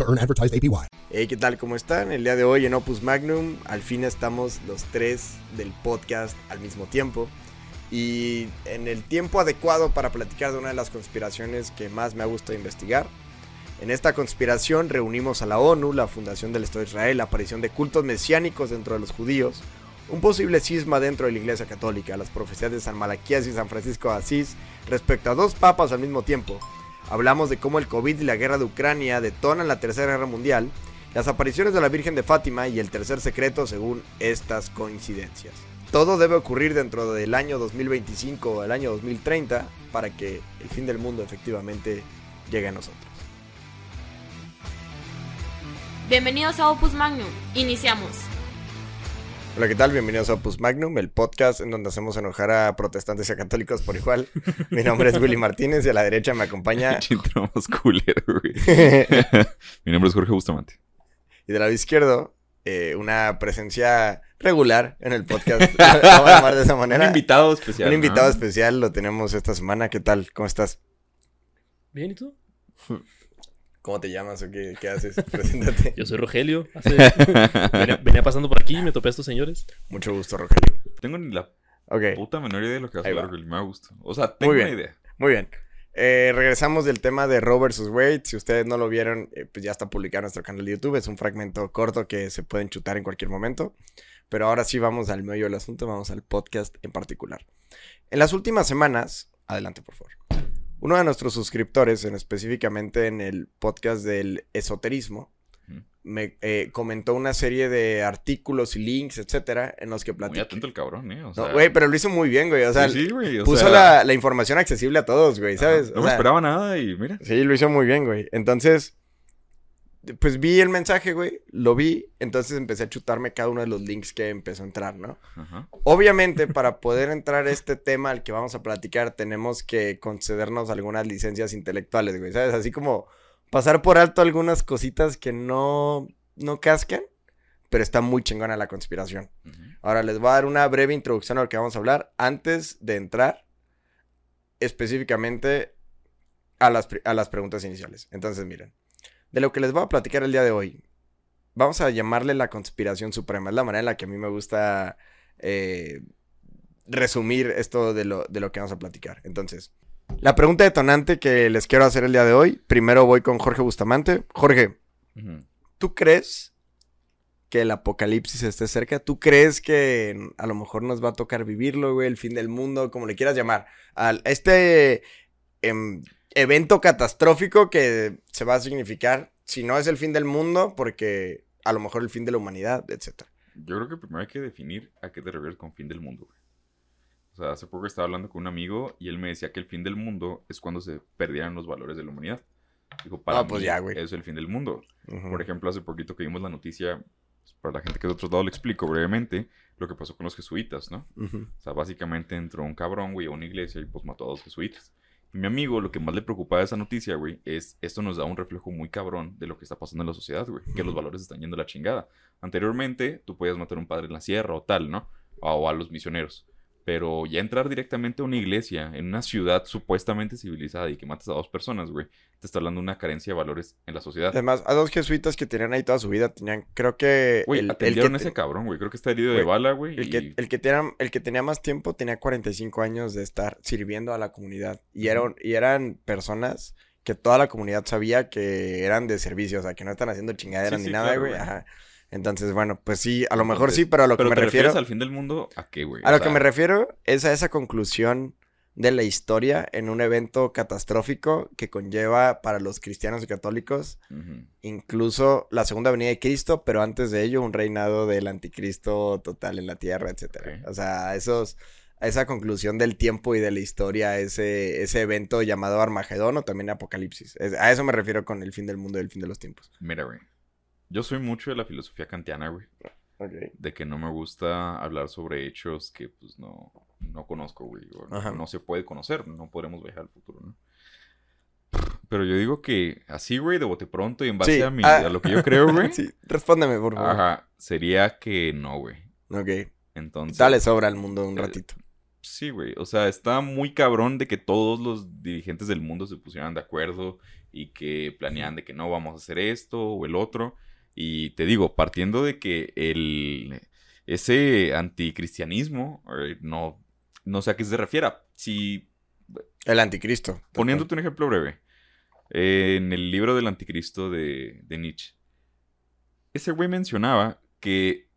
to earn advertised APY. Hey, ¿qué tal? ¿Cómo están? El día de hoy en Opus Magnum, al fin estamos los tres del podcast al mismo tiempo. Y en el tiempo adecuado para platicar de una de las conspiraciones que más me ha gustado investigar. En esta conspiración reunimos a la ONU, la Fundación del Estado de Israel, la aparición de cultos mesiánicos dentro de los judíos, un posible cisma dentro de la Iglesia Católica, las profecías de San Malaquías y San Francisco de Asís respecto a dos papas al mismo tiempo. Hablamos de cómo el COVID y la guerra de Ucrania detonan la Tercera Guerra Mundial, las apariciones de la Virgen de Fátima y el tercer secreto según estas coincidencias. Todo debe ocurrir dentro del año 2025 o el año 2030 para que el fin del mundo efectivamente llegue a nosotros. Bienvenidos a Opus Magnum. Iniciamos. Hola, ¿qué tal? Bienvenidos a Opus Magnum, el podcast en donde hacemos enojar a protestantes y a católicos por igual. Mi nombre es Willy Martínez y a la derecha me acompaña. Culero, güey. Mi nombre es Jorge Bustamante. Y del lado izquierdo, eh, una presencia regular en el podcast. Vamos a llamar de esa manera. Un invitado especial. Un invitado ¿no? especial lo tenemos esta semana. ¿Qué tal? ¿Cómo estás? Bien, ¿y tú? ¿Cómo te llamas o qué, qué haces? Preséntate. Yo soy Rogelio. Hace- venía, venía pasando por aquí y me topé a estos señores. Mucho gusto, Rogelio. Tengo ni la Ok, puta menor idea de lo que vas a hablar. Me gusta. O sea, tengo Muy una bien. Idea. muy bien. Eh, regresamos del tema de Roe vs. Wade. Si ustedes no lo vieron, eh, pues ya está publicado en nuestro canal de YouTube. Es un fragmento corto que se pueden chutar en cualquier momento. Pero ahora sí vamos al meollo del asunto, vamos al podcast en particular. En las últimas semanas, adelante por favor. Uno de nuestros suscriptores, en específicamente en el podcast del esoterismo, me eh, comentó una serie de artículos y links, etcétera, en los que Muy platica. atento el cabrón, ¿eh? O sea, No, güey, pero lo hizo muy bien, güey. O sea, sí, sí, güey. o puso sea, la, la información accesible a todos, güey, ¿sabes? ajá, No O me sea, esperaba nada y mira. Sí, lo hizo muy bien, güey. Entonces, pues vi el mensaje, güey, lo vi, entonces empecé a chutarme cada uno de los links que empezó a entrar, ¿no? Ajá. Obviamente, para poder entrar a este tema al que vamos a platicar, tenemos que concedernos algunas licencias intelectuales, güey, ¿sabes? Así como pasar por alto algunas cositas que no, no cascan, pero está muy chingona la conspiración. Ahora les voy a dar una breve introducción a lo que vamos a hablar antes de entrar específicamente a las, a las preguntas iniciales. Entonces, miren, de lo que les voy a platicar el día de hoy, vamos a llamarle la conspiración suprema. Es la manera en la que a mí me gusta eh, resumir esto de lo, de lo que vamos a platicar. Entonces, la pregunta detonante que les quiero hacer el día de hoy, primero voy con Jorge Bustamante. Jorge. ¿Tú crees que el apocalipsis esté cerca? ¿Tú crees que a lo mejor nos va a tocar vivirlo, güey? El fin del mundo, como le quieras llamar. Al, este em, evento catastrófico que se va a significar, si no es el fin del mundo, porque a lo mejor el fin de la humanidad, etc. Yo creo que primero hay que definir a qué te refieres con fin del mundo, güey. O sea, hace poco estaba hablando con un amigo y él me decía que el fin del mundo es cuando se perdieran los valores de la humanidad. Digo, para Ah, pues mí ya, güey. es el fin del mundo. Por ejemplo, hace poquito que vimos la noticia, pues, para la gente que es de otros lados le explico brevemente lo que pasó con los jesuitas, ¿no? O sea, básicamente entró un cabrón, güey, a una iglesia y pues mató a dos jesuitas. Mi amigo, lo que más le preocupaba de esa noticia, güey, es esto nos da un reflejo muy cabrón de lo que está pasando en la sociedad, güey. Que los valores están yendo a la chingada. Anteriormente, tú podías matar a un padre en la sierra o tal, ¿no? O a los misioneros. Pero ya entrar directamente a una iglesia, en una ciudad supuestamente civilizada y que matas a dos personas, güey, te está hablando de una carencia de valores en la sociedad. Además, a dos jesuitas que tenían ahí toda su vida, tenían, creo que... Güey, el- el atendieron que a ese cabrón, güey. Creo que está herido de bala, güey. El y- que, el, que tenía, el que tenía más tiempo tenía 45 años de estar sirviendo a la comunidad. Y eran, y eran personas que toda la comunidad sabía que eran de servicio, o sea, que no están haciendo chingaderas Sí, ni sí, nada, claro, güey. Ajá. Entonces, bueno, pues sí, a lo mejor Entonces, sí, pero a lo que me te refiero. al fin del mundo, ¿a qué, güey? A O lo que me refiero es a esa conclusión de la historia en un evento catastrófico que conlleva para los cristianos y católicos incluso la segunda venida de Cristo, pero antes de ello un reinado del anticristo total en la tierra, etcétera. Ok. O sea, a esos esa conclusión del tiempo y de la historia, ese, ese evento llamado Armagedón o también Apocalipsis. Es- a eso me refiero con el fin del mundo y el fin de los tiempos. Mira, güey. Yo soy mucho de la filosofía kantiana, güey. De que no me gusta hablar sobre hechos que, pues, no, no conozco, güey. o no- se puede conocer. No podremos viajar al futuro, ¿no? Pero yo digo que así, güey, de bote pronto y en base Sí, a, mi, ah. a lo que yo creo, güey. Sí, respóndeme, por favor. Ajá. Sería que no, güey. Ok. Entonces. Dale sobra al mundo un Eh, ratito. Sí, güey. O sea, está muy cabrón de que todos los dirigentes del mundo se pusieran de acuerdo y que planean de que no vamos a hacer esto o el otro. Y te digo, partiendo de que el ese anticristianismo eh, no, no sé a qué se refiera. Si El anticristo. Poniéndote un ejemplo breve. eh, en el libro del anticristo de, de Nietzsche. Ese güey mencionaba que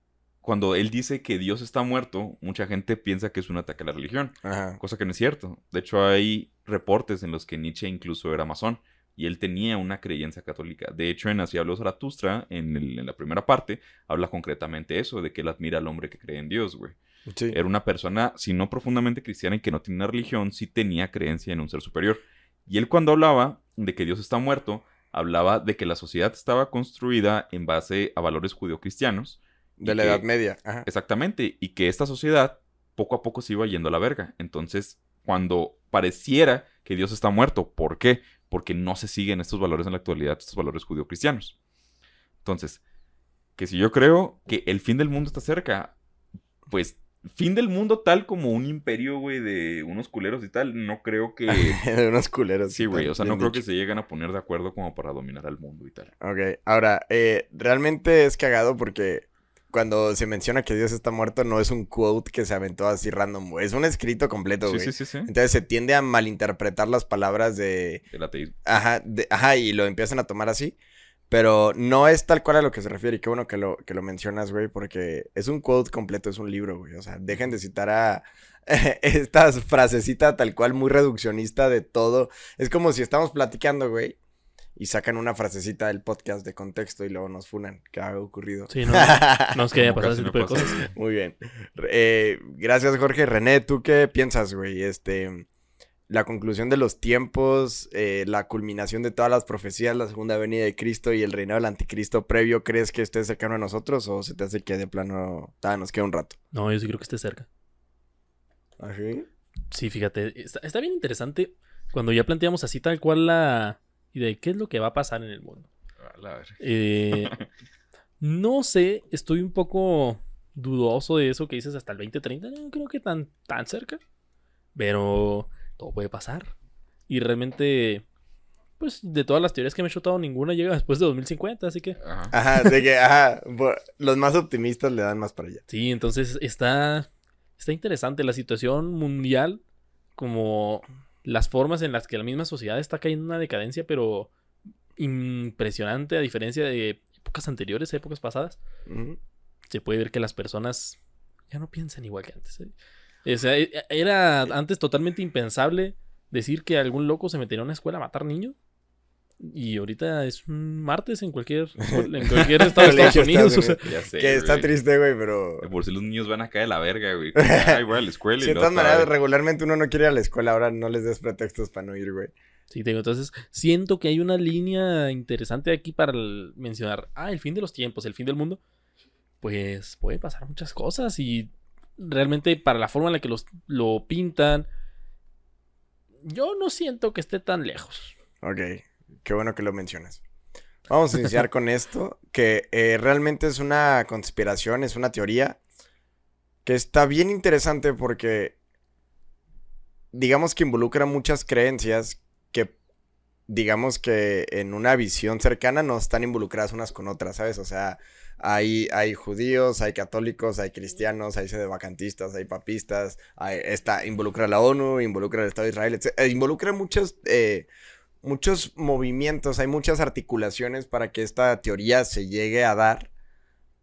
cuando él dice que Dios está muerto, mucha gente piensa que es un ataque a la religión. Ajá. Cosa que no es cierto. De hecho, hay reportes en los que Nietzsche incluso era masón. Y él tenía una creencia católica. De hecho, en Así habló Zaratustra, en, el- en la primera parte, habla concretamente eso, de que él admira al hombre que cree en Dios, güey. Sí. Era una persona, si no profundamente cristiana y que no tenía una religión, sí tenía creencia en un ser superior. Y él cuando hablaba de que Dios está muerto, hablaba de que la sociedad estaba construida en base a valores judeocristianos. y De la que- Edad Media. Ajá. Exactamente, y que esta sociedad poco a poco se iba yendo a la verga. Entonces, cuando pareciera que Dios está muerto, ¿por qué? Porque no se siguen estos valores en la actualidad, estos valores judeocristianos. Entonces, que si yo creo que el fin del mundo está cerca, pues fin del mundo tal como un imperio, güey, de unos culeros y tal, no creo que... de unos culeros. Sí, güey, o sea, no creo que se lleguen a poner de acuerdo como para dominar al mundo y tal. Ok, ahora, eh, realmente es cagado porque cuando se menciona que Dios está muerto, no es un quote que se aventó así random, güey. Es un escrito completo, güey. sí, sí, sí. Entonces se tiende a malinterpretar las palabras de... El ateísmo. Ajá, de- ajá, y lo empiezan a tomar así. Pero no es tal cual a lo que se refiere. Y qué bueno que lo, que lo mencionas, güey, porque es un quote completo, es un libro, güey. O sea, dejen de citar a esta frasecita tal cual muy reduccionista de todo. Es como si estamos platicando, güey, y sacan una frasecita del podcast de contexto y luego nos funan. ¿Qué ha ocurrido? Sí, no, no es que haya pasado ese tipo de cosas. Muy bien. Eh, gracias, Jorge. René, ¿tú qué piensas, güey? Este, la conclusión de los tiempos, eh, la culminación de todas las profecías, la segunda venida de Cristo y el reinado del anticristo previo, ¿crees que esté cercano a nosotros o se te hace que de plano ta, nos queda un rato? No, yo sí creo que esté cerca. ¿Así? Sí, fíjate, está, está bien interesante cuando ya planteamos así tal cual la idea de qué es lo que va a pasar en el mundo. A la. Eh, no sé, estoy un poco dudoso de eso que dices hasta el 2030. No creo que tan, tan cerca. Pero todo puede pasar. Y realmente, pues de todas las teorías que me he chutado, ninguna llega después de 2050. Así que Ajá. Ajá, de que, ajá, los más optimistas le dan más para allá. sí, entonces está, está interesante la situación mundial. Como las formas en las que la misma sociedad está cayendo en una decadencia, pero impresionante a diferencia de épocas anteriores, épocas pasadas. Se puede ver que las personas ya no piensan igual que antes. ¿eh? O sea, e- era antes totalmente impensable decir que algún loco se metería a una escuela a matar niños. Y ahorita es un martes en cualquier, en cualquier estado de Estados Unidos. O sea, Ya sé, Que está güey. triste, güey, pero... Por si los niños van a caer de la verga, güey. Ay, güey, a la escuela de todas maneras, regularmente uno no quiere ir a la escuela, ahora no les des pretextos para no ir, güey. sí, tengo, entonces siento que hay una línea interesante aquí para el- mencionar. Ah, el fin de los tiempos, el fin del mundo. Pues puede pasar muchas cosas y realmente para la forma en la que los, lo pintan, yo no siento que esté tan lejos. Ok, qué bueno que lo mencionas. Vamos a iniciar con esto, que eh, realmente es una conspiración, es una teoría que está bien interesante porque digamos que involucra muchas creencias que digamos que en una visión cercana no están involucradas unas con otras, ¿sabes? O sea, hay, hay judíos, hay católicos, hay cristianos, hay sedevacantistas, hay papistas, hay, está, involucra a la ONU, involucra al Estado de Israel, etc. eh, involucra muchos, eh, muchos movimientos, hay muchas articulaciones para que esta teoría se llegue a dar.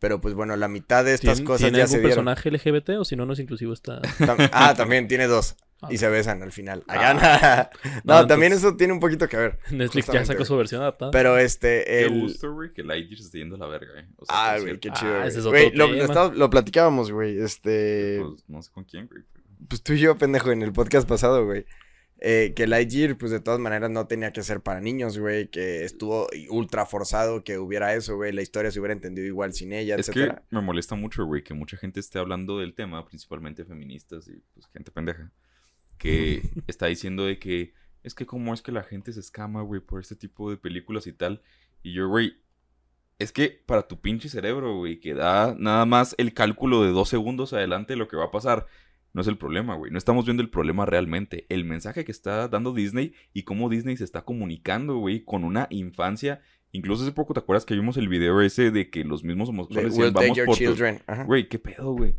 Pero pues bueno, la mitad de estas ¿Tien- cosas ¿Tiene ya algún se dieron. personaje LGBT o si no, no es inclusivo esta... Tam- ah, también tiene dos. Ah. Y se besan al final. Ah. No, No, también entonces- eso tiene un poquito que ver. Netflix ya sacó güey. su versión adaptada. Pero este, Qué el... gusto, güey, que Lightyear se esté yendo a la verga, eh. O sea, Ah, güey, qué Ah, chido. güey. ese es otro Güey, lo, lo tema. estaba- lo platicábamos, güey. Este. Pues no sé con quién, güey. pues tú y yo, pendejo, en el podcast pasado, güey. Eh, que Lightyear, pues de todas maneras no tenía que ser para niños, güey. Que estuvo ultra forzado que hubiera eso, güey. La historia se hubiera entendido igual sin ella, Es que me molesta mucho, güey, que mucha gente esté hablando del tema, principalmente feministas y pues gente pendeja, que está diciendo de que es que cómo es que la gente se escama, güey, por este tipo de películas y tal. Y yo, güey, es que para tu pinche cerebro, güey, que da nada más el cálculo de dos segundos adelante de lo que va a pasar, no es el problema, güey. No estamos viendo el problema realmente. El mensaje que está dando Disney y cómo Disney se está comunicando, güey, con una infancia. Incluso hace poco, ¿te acuerdas que vimos el video ese de que los mismos De homosexuales decían, vamos por tu-" children. Ajá. Güey, qué pedo, güey.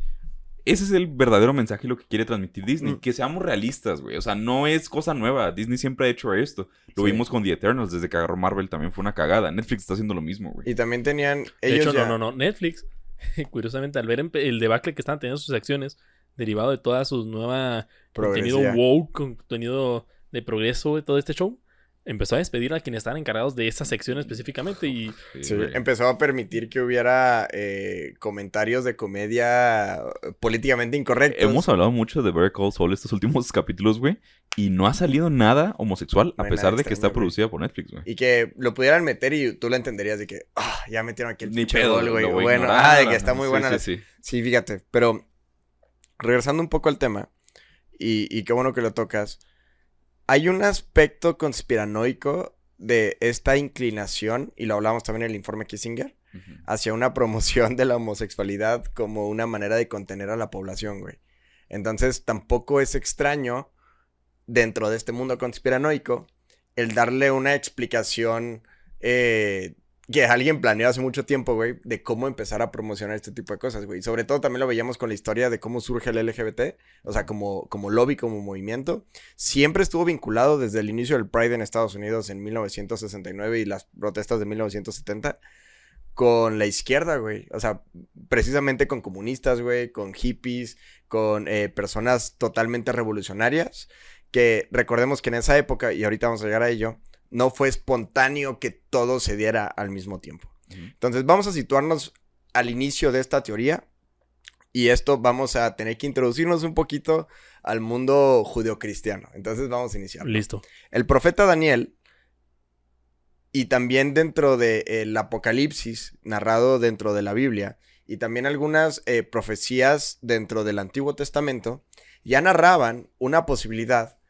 Ese es el verdadero mensaje y lo que quiere transmitir Disney. Mm. Que seamos realistas, güey. O sea, no es cosa nueva. Disney siempre ha hecho esto. Lo Sí. vimos con The Eternals desde que agarró Marvel. También fue una cagada. Netflix está haciendo lo mismo, güey. Y también tenían. De Ellos hecho, ya- no, no, no. Netflix, curiosamente, al ver el debacle que estaban teniendo sus acciones, derivado de toda su nueva contenido woke, contenido de progreso, de todo este show, empezó a despedir a quienes estaban encargados de esa sección específicamente y Sí, empezó a permitir que hubiera eh, comentarios de comedia eh, políticamente incorrectos. Hemos hablado mucho de Better Call Saul estos últimos capítulos, güey. Y no ha salido nada homosexual, No a pesar de que extraño, está producida por Netflix, güey. Y que lo pudieran meter y tú lo entenderías de que, ah, ya metieron aquí el Ni pedo, güey. Bueno, ignorar, ah, de que está muy Sí, buena. sí, la- sí. Sí, fíjate, pero regresando un poco al tema, y, y qué bueno que lo tocas, hay un aspecto conspiranoico de esta inclinación, y lo hablamos también en el informe Kissinger, hacia una promoción de la homosexualidad como una manera de contener a la población, güey. Entonces, tampoco es extraño, dentro de este mundo conspiranoico, el darle una explicación eh, que alguien planeó hace mucho tiempo, güey, de cómo empezar a promocionar este tipo de cosas, güey. Sobre todo también lo veíamos con la historia de cómo surge el LGBT, o sea, como, como lobby, como movimiento. Siempre estuvo vinculado desde el inicio del Pride en Estados Unidos en 1969 y las protestas de 1970 con la izquierda, güey. O sea, precisamente con comunistas, güey, con hippies, con eh, personas totalmente revolucionarias. Que recordemos que en esa época, y ahorita vamos a llegar a ello, no fue espontáneo que todo se diera al mismo tiempo. Entonces vamos a situarnos al inicio de esta teoría. Y esto vamos a tener que introducirnos un poquito al mundo judeocristiano. Entonces vamos a iniciar. listo. El profeta Daniel, y también dentro del Apocalipsis, narrado dentro de la Biblia, y también algunas eh, profecías dentro del Antiguo Testamento, ya narraban una posibilidad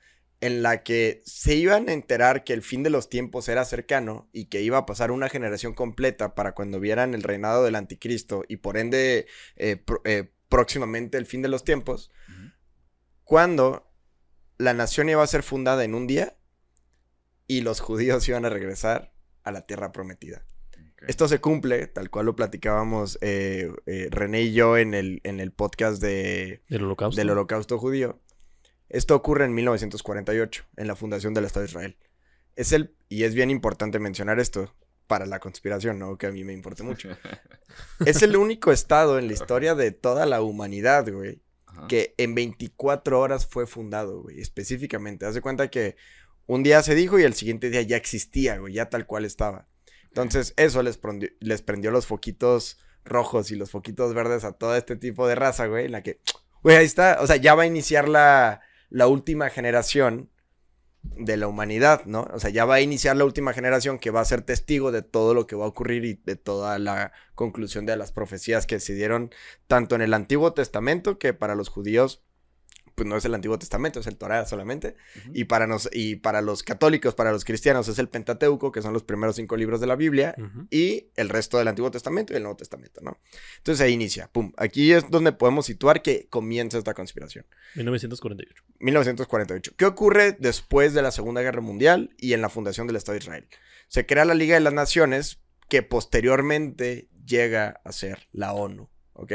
en la que se iban a enterar que el fin de los tiempos era cercano y que iba a pasar una generación completa para cuando vieran el reinado del anticristo y por ende eh, eh, próximamente el fin de los tiempos, cuando la nación iba a ser fundada en un día y los judíos iban a regresar a la tierra prometida. Esto se cumple, tal cual lo platicábamos eh, eh, René y yo en el, en el podcast de, Del holocausto. del holocausto judío. Esto ocurre en 1948, en la fundación del Estado de Israel. Es el, y es bien importante mencionar esto para la conspiración, ¿no? Que a mí me importa mucho. Es el único estado en la historia de toda la humanidad, güey, Ajá. que en 24 horas fue fundado, güey, específicamente. Haz de cuenta que un día se dijo y el siguiente día ya existía, güey, ya tal cual estaba. Entonces, eso les prendió, les prendió los foquitos rojos y los foquitos verdes a todo este tipo de raza, güey, en la que, güey, ahí está, o sea, ya va a iniciar la, la última generación de la humanidad, ¿no? O sea, ya va a iniciar la última generación que va a ser testigo de todo lo que va a ocurrir y de toda la conclusión de las profecías que se dieron tanto en el Antiguo Testamento, que para los judíos, pues no es el Antiguo Testamento, es el Torah solamente, y para, nos, y para los católicos, para los cristianos, es el Pentateuco, que son los primeros cinco libros de la Biblia, y el resto del Antiguo Testamento y el Nuevo Testamento, ¿no? Entonces ahí inicia, pum. Aquí es donde podemos situar que comienza esta conspiración. 1948. 1948. ¿Qué ocurre después de la Segunda Guerra Mundial y en la fundación del Estado de Israel? Se crea la Liga de las Naciones que posteriormente llega a ser la ONU, ¿ok?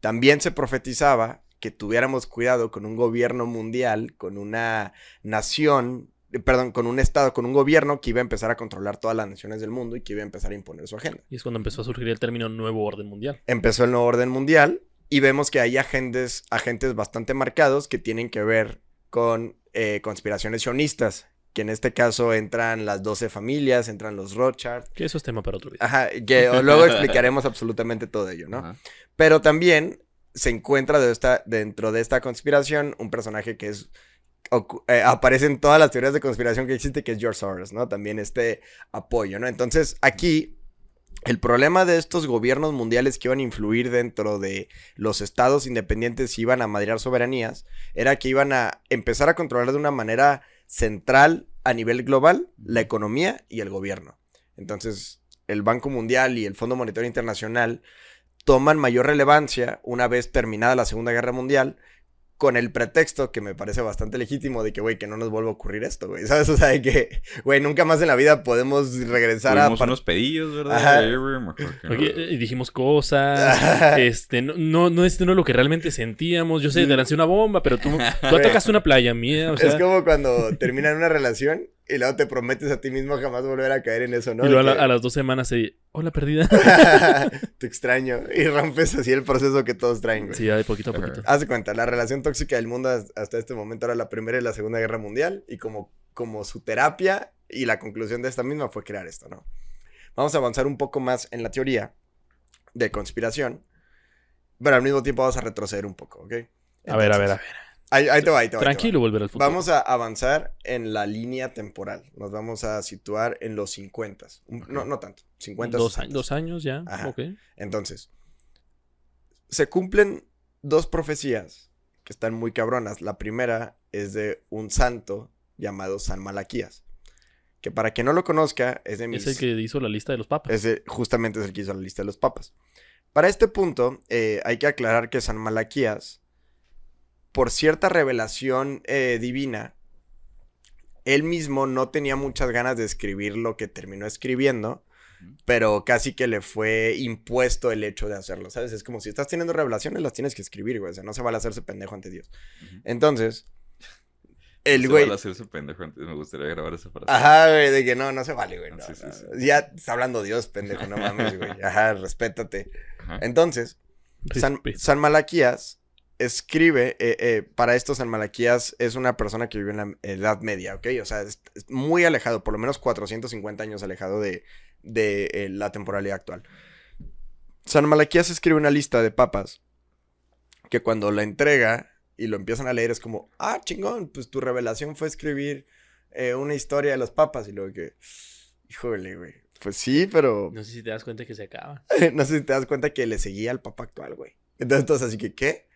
También se profetizaba que tuviéramos cuidado con un gobierno mundial, con una nación, eh, perdón, con un Estado, con un gobierno que iba a empezar a controlar todas las naciones del mundo y que iba a empezar a imponer su agenda Y es cuando empezó a surgir el término nuevo orden mundial. empezó el nuevo orden mundial y vemos que hay agentes, agentes bastante marcados que tienen que ver con eh, conspiraciones sionistas, que en este caso entran las 12 familias, entran los Rothschild. Que eso es tema para otro video. Ajá, que luego explicaremos absolutamente todo ello, ¿no? Ajá. Pero también se encuentra dentro de esta conspiración un personaje que es eh, aparece en todas las teorías de conspiración que existe, que es George Soros, ¿no? También este apoyo, ¿no? Entonces, aquí, el problema de estos gobiernos mundiales que iban a influir dentro de los estados independientes y iban a madrear soberanías, era que iban a empezar a controlar de una manera central a nivel global la economía y el gobierno. Entonces, el Banco Mundial y el Fondo Monetario Internacional toman mayor relevancia una vez terminada la Segunda Guerra Mundial con el pretexto que me parece bastante legítimo de que, güey, que no nos vuelva a ocurrir esto, güey. ¿Sabes? O sea, de que, güey, nunca más en la vida podemos regresar a... Tuvimos par- unos pedillos, ¿verdad? No. Oye, eh, dijimos cosas. este, no, no, no, este no es lo que realmente sentíamos. Yo sé, te lancé una bomba, pero tú, tú atacaste una playa mía. O sea, es como cuando terminan una relación y luego te prometes a ti mismo jamás volver a caer en eso, ¿no? y luego a, que- la- a las dos semanas se. Hola, perdida. te extraño. Y rompes así el proceso que todos traen, güey. sí, de poquito a poquito. Haz de cuenta, la relación tóxica del mundo has- hasta este momento era la Primera y la Segunda Guerra Mundial. Y como, como su terapia y la conclusión de esta misma fue crear esto, ¿no? Vamos a avanzar un poco más en la teoría de conspiración. Pero al mismo tiempo vamos a retroceder un poco, ¿ok? A ver, a ver, a ver. Ahí, ahí te va, ahí te va. Tranquilo, volver al futuro. Vamos a avanzar en la línea temporal. Nos vamos a situar en los 50. Un- No, no tanto. 50. Dos, 60. años, dos años ya. Ajá. Entonces, se cumplen dos profecías que están muy cabronas. La primera es de un santo llamado San Malaquías. Que para quien no lo conozca, es de mis... Es el que hizo la lista de los papas. Ese justamente es el que hizo la lista de los papas. Para este punto, eh, hay que aclarar que San Malaquías, por cierta revelación eh, divina, él mismo no tenía muchas ganas de escribir lo que terminó escribiendo, pero casi que le fue impuesto el hecho de hacerlo, ¿sabes? Es como si estás teniendo revelaciones, las tienes que escribir, güey. O sea, no se vale hacerse pendejo ante Dios. Entonces, el Se güey... vale hacerse pendejo antes. Me gustaría grabar esa frase. Ajá, güey, de que no, no se vale, güey. no, Sí, sí, no. sí. Ya está hablando Dios, pendejo, no mames, güey. Ajá, respétate. Ajá. Entonces, San. San Malaquías escribe, eh, eh, para esto San Malaquías es una persona que vivió en la Edad Media, ¿ok? O sea, es, es muy alejado, por lo menos 450 años alejado de, de, eh, la temporalidad actual. San Malaquías escribe una lista de papas que cuando la entrega y lo empiezan a leer es como, ah, chingón, pues tu revelación fue escribir una historia de los papas y luego que, híjole, güey. Pues sí, pero No sé si te das cuenta que se acaba. no sé si te das cuenta que le seguía al papa actual, güey. Entonces, así que, ¿qué?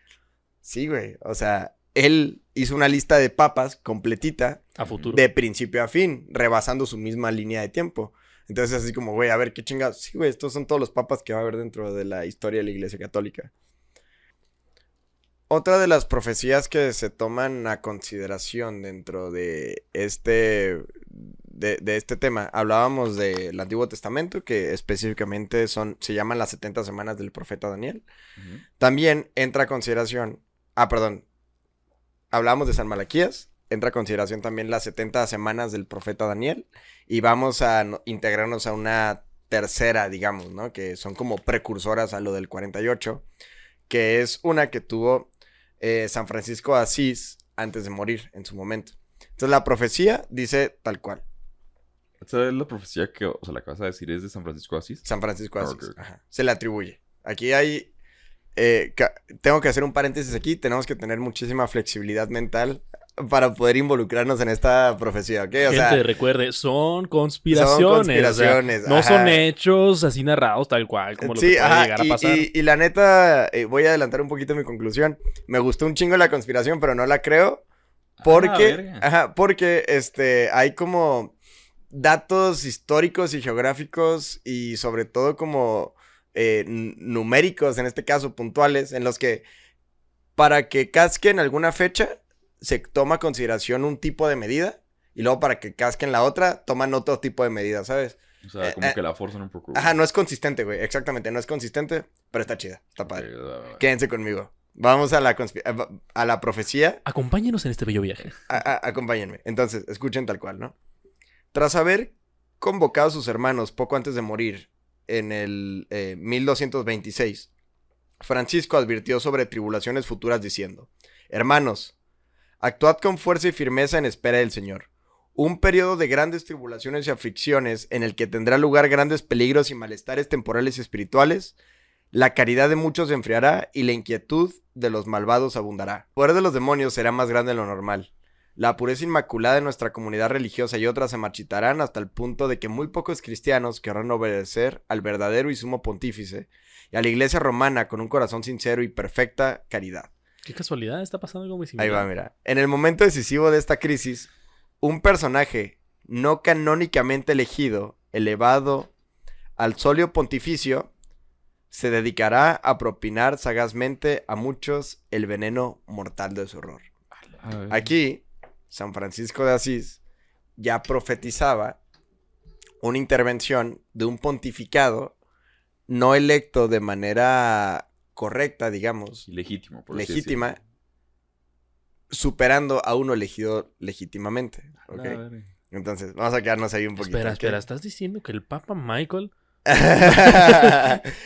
Sí, güey. O sea, él hizo una lista de papas completita A futuro. de principio a fin, rebasando su misma línea de tiempo. Entonces, así como, güey, a ver, qué chingados. Sí, güey, estos son todos los papas que va a haber dentro de la historia de la Iglesia Católica. Otra de las profecías que se toman a consideración dentro de este, de, de este tema, hablábamos del Antiguo Testamento, que específicamente son, se llaman las 70 semanas del profeta Daniel. También entra a consideración, ah, perdón, hablamos de San Malaquías, entra a consideración también las 70 semanas del profeta Daniel y vamos a no- integrarnos a una tercera, digamos, ¿no? Que son como precursoras a lo del 48, que es una que tuvo eh, San Francisco de Asís antes de morir en su momento. Entonces la profecía dice tal cual, Esa es la profecía que, o sea, la que vas a decir es de San Francisco de Asís. San Francisco de Ah, Asís, ajá, se le atribuye. Aquí hay eh, tengo que hacer un paréntesis aquí. Tenemos que tener muchísima flexibilidad mental para poder involucrarnos en esta profecía, ¿ok? O Gente, sea, recuerde, son conspiraciones. Son o sea, conspiraciones, no son hechos así narrados tal cual, como lo sí, que puede ajá, llegar a y, pasar. y- y la neta, eh, voy a adelantar un poquito mi conclusión. Me gustó un chingo la conspiración, pero no la creo. Porque, Ah, ajá, porque este, hay como datos históricos y geográficos y sobre todo como eh, numéricos, en este caso puntuales, en los que para que casquen alguna fecha se toma consideración un tipo de medida y luego para que casquen la otra toman otro tipo de medida, ¿sabes? O sea, eh, como eh, que la forzan un poco. Ajá, no es consistente, güey, exactamente, no es consistente, pero está chida, está padre. Va, va. Quédense conmigo. Vamos a la, a- a la profecía Acompáñenos en este bello viaje. a- a- acompáñenme. Entonces, escuchen tal cual, ¿no? Tras haber convocado a sus hermanos poco antes de morir en el eh, 1226, Francisco advirtió sobre tribulaciones futuras diciendo, Hermanos, actuad con fuerza y firmeza en espera del Señor. Un periodo de grandes tribulaciones y aflicciones en el que tendrá lugar grandes peligros y malestares temporales y espirituales. La caridad de muchos se enfriará y la inquietud de los malvados abundará. El poder de los demonios será más grande de lo normal. La pureza inmaculada de nuestra comunidad religiosa y otras se marchitarán hasta el punto de que muy pocos cristianos querrán obedecer al verdadero y sumo pontífice y a la iglesia romana con un corazón sincero y perfecta caridad. Qué casualidad, está pasando algo muy Ahí similar. va, mira. En el momento decisivo de esta crisis, un personaje no canónicamente elegido, elevado al solio pontificio, se dedicará a propinar sagazmente a muchos el veneno mortal de su horror. Aquí, San Francisco de Asís ya profetizaba una intervención de un pontificado no electo de manera correcta, digamos, Legítimo, por así legítima, superando a uno elegido legítimamente. Entonces, vamos a quedarnos ahí un poquito. Espera, espera, ¿estás diciendo que el Papa Michael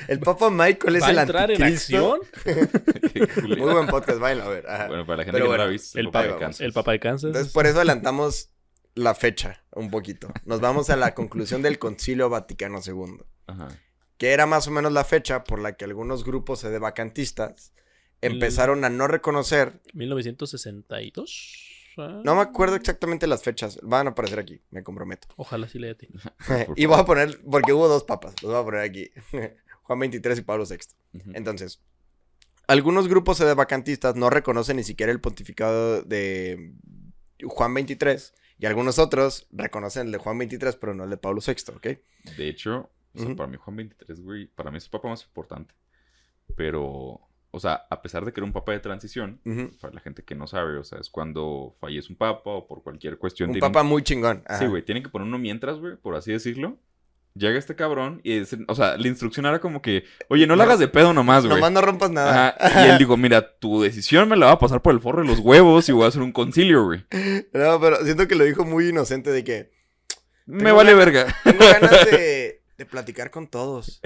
el Papa Michael es va el a entrar en acción? Muy buen podcast, váyanlo a ver. ajá. Bueno, para la gente Pero que no la ha visto, el papá de Papa- Kansas. El Papa de Kansas. Entonces, por eso adelantamos la fecha un poquito. Nos vamos a la conclusión del Concilio Vaticano II, Ajá. que era más o menos la fecha por la que algunos grupos de vacantistas empezaron a no reconocer. 1962. Ah, No me acuerdo exactamente las fechas, van a aparecer aquí, me comprometo. Ojalá sí le. Por y voy a poner, porque hubo dos papas, los voy a poner aquí. Juan 23 y Pablo VI. Entonces, algunos grupos de vacantistas no reconocen ni siquiera el pontificado de Juan 23 y algunos otros reconocen el de Juan 23 pero no el de Pablo VI, ¿ok? De hecho, o sea, Ujú. para mí Juan 23, güey, para mí es el papa más importante. Pero, o sea, a pesar de que era un papa de transición, para la gente que no sabe, o sea, es cuando fallece un papa o por cualquier cuestión. Un papa muy chingón. ajá. Sí, güey, tienen que poner uno mientras, güey, por así decirlo. Llega este cabrón y, es- o sea, la instrucción era como que, oye, no la No. hagas de pedo nomás, güey. Nomás no rompas nada. Ajá, Y él dijo, mira, tu decisión me la va a pasar por el forro de los huevos y voy a hacer un concilio, güey. No, pero siento que lo dijo muy inocente de que Me vale ganas- verga. tengo ganas de, de platicar con todos.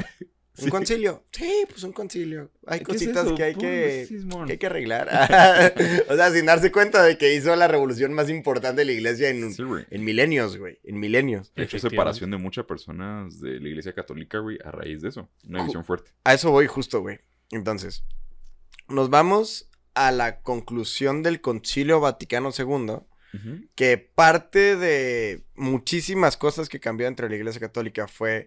¿Un Sí. concilio? Sí, pues un concilio. Hay ¿Qué es cositas que hay que, hay que arreglar. o sea, sin darse cuenta de que hizo la revolución más importante de la iglesia en, Sí, güey. en milenios, güey. En milenios. De hecho, separación de muchas personas de la iglesia católica, güey, a raíz de eso. Una división fuerte. A eso voy justo, güey. Entonces, nos vamos a la conclusión del Concilio Vaticano II, que parte de muchísimas cosas que cambió entre la iglesia católica fue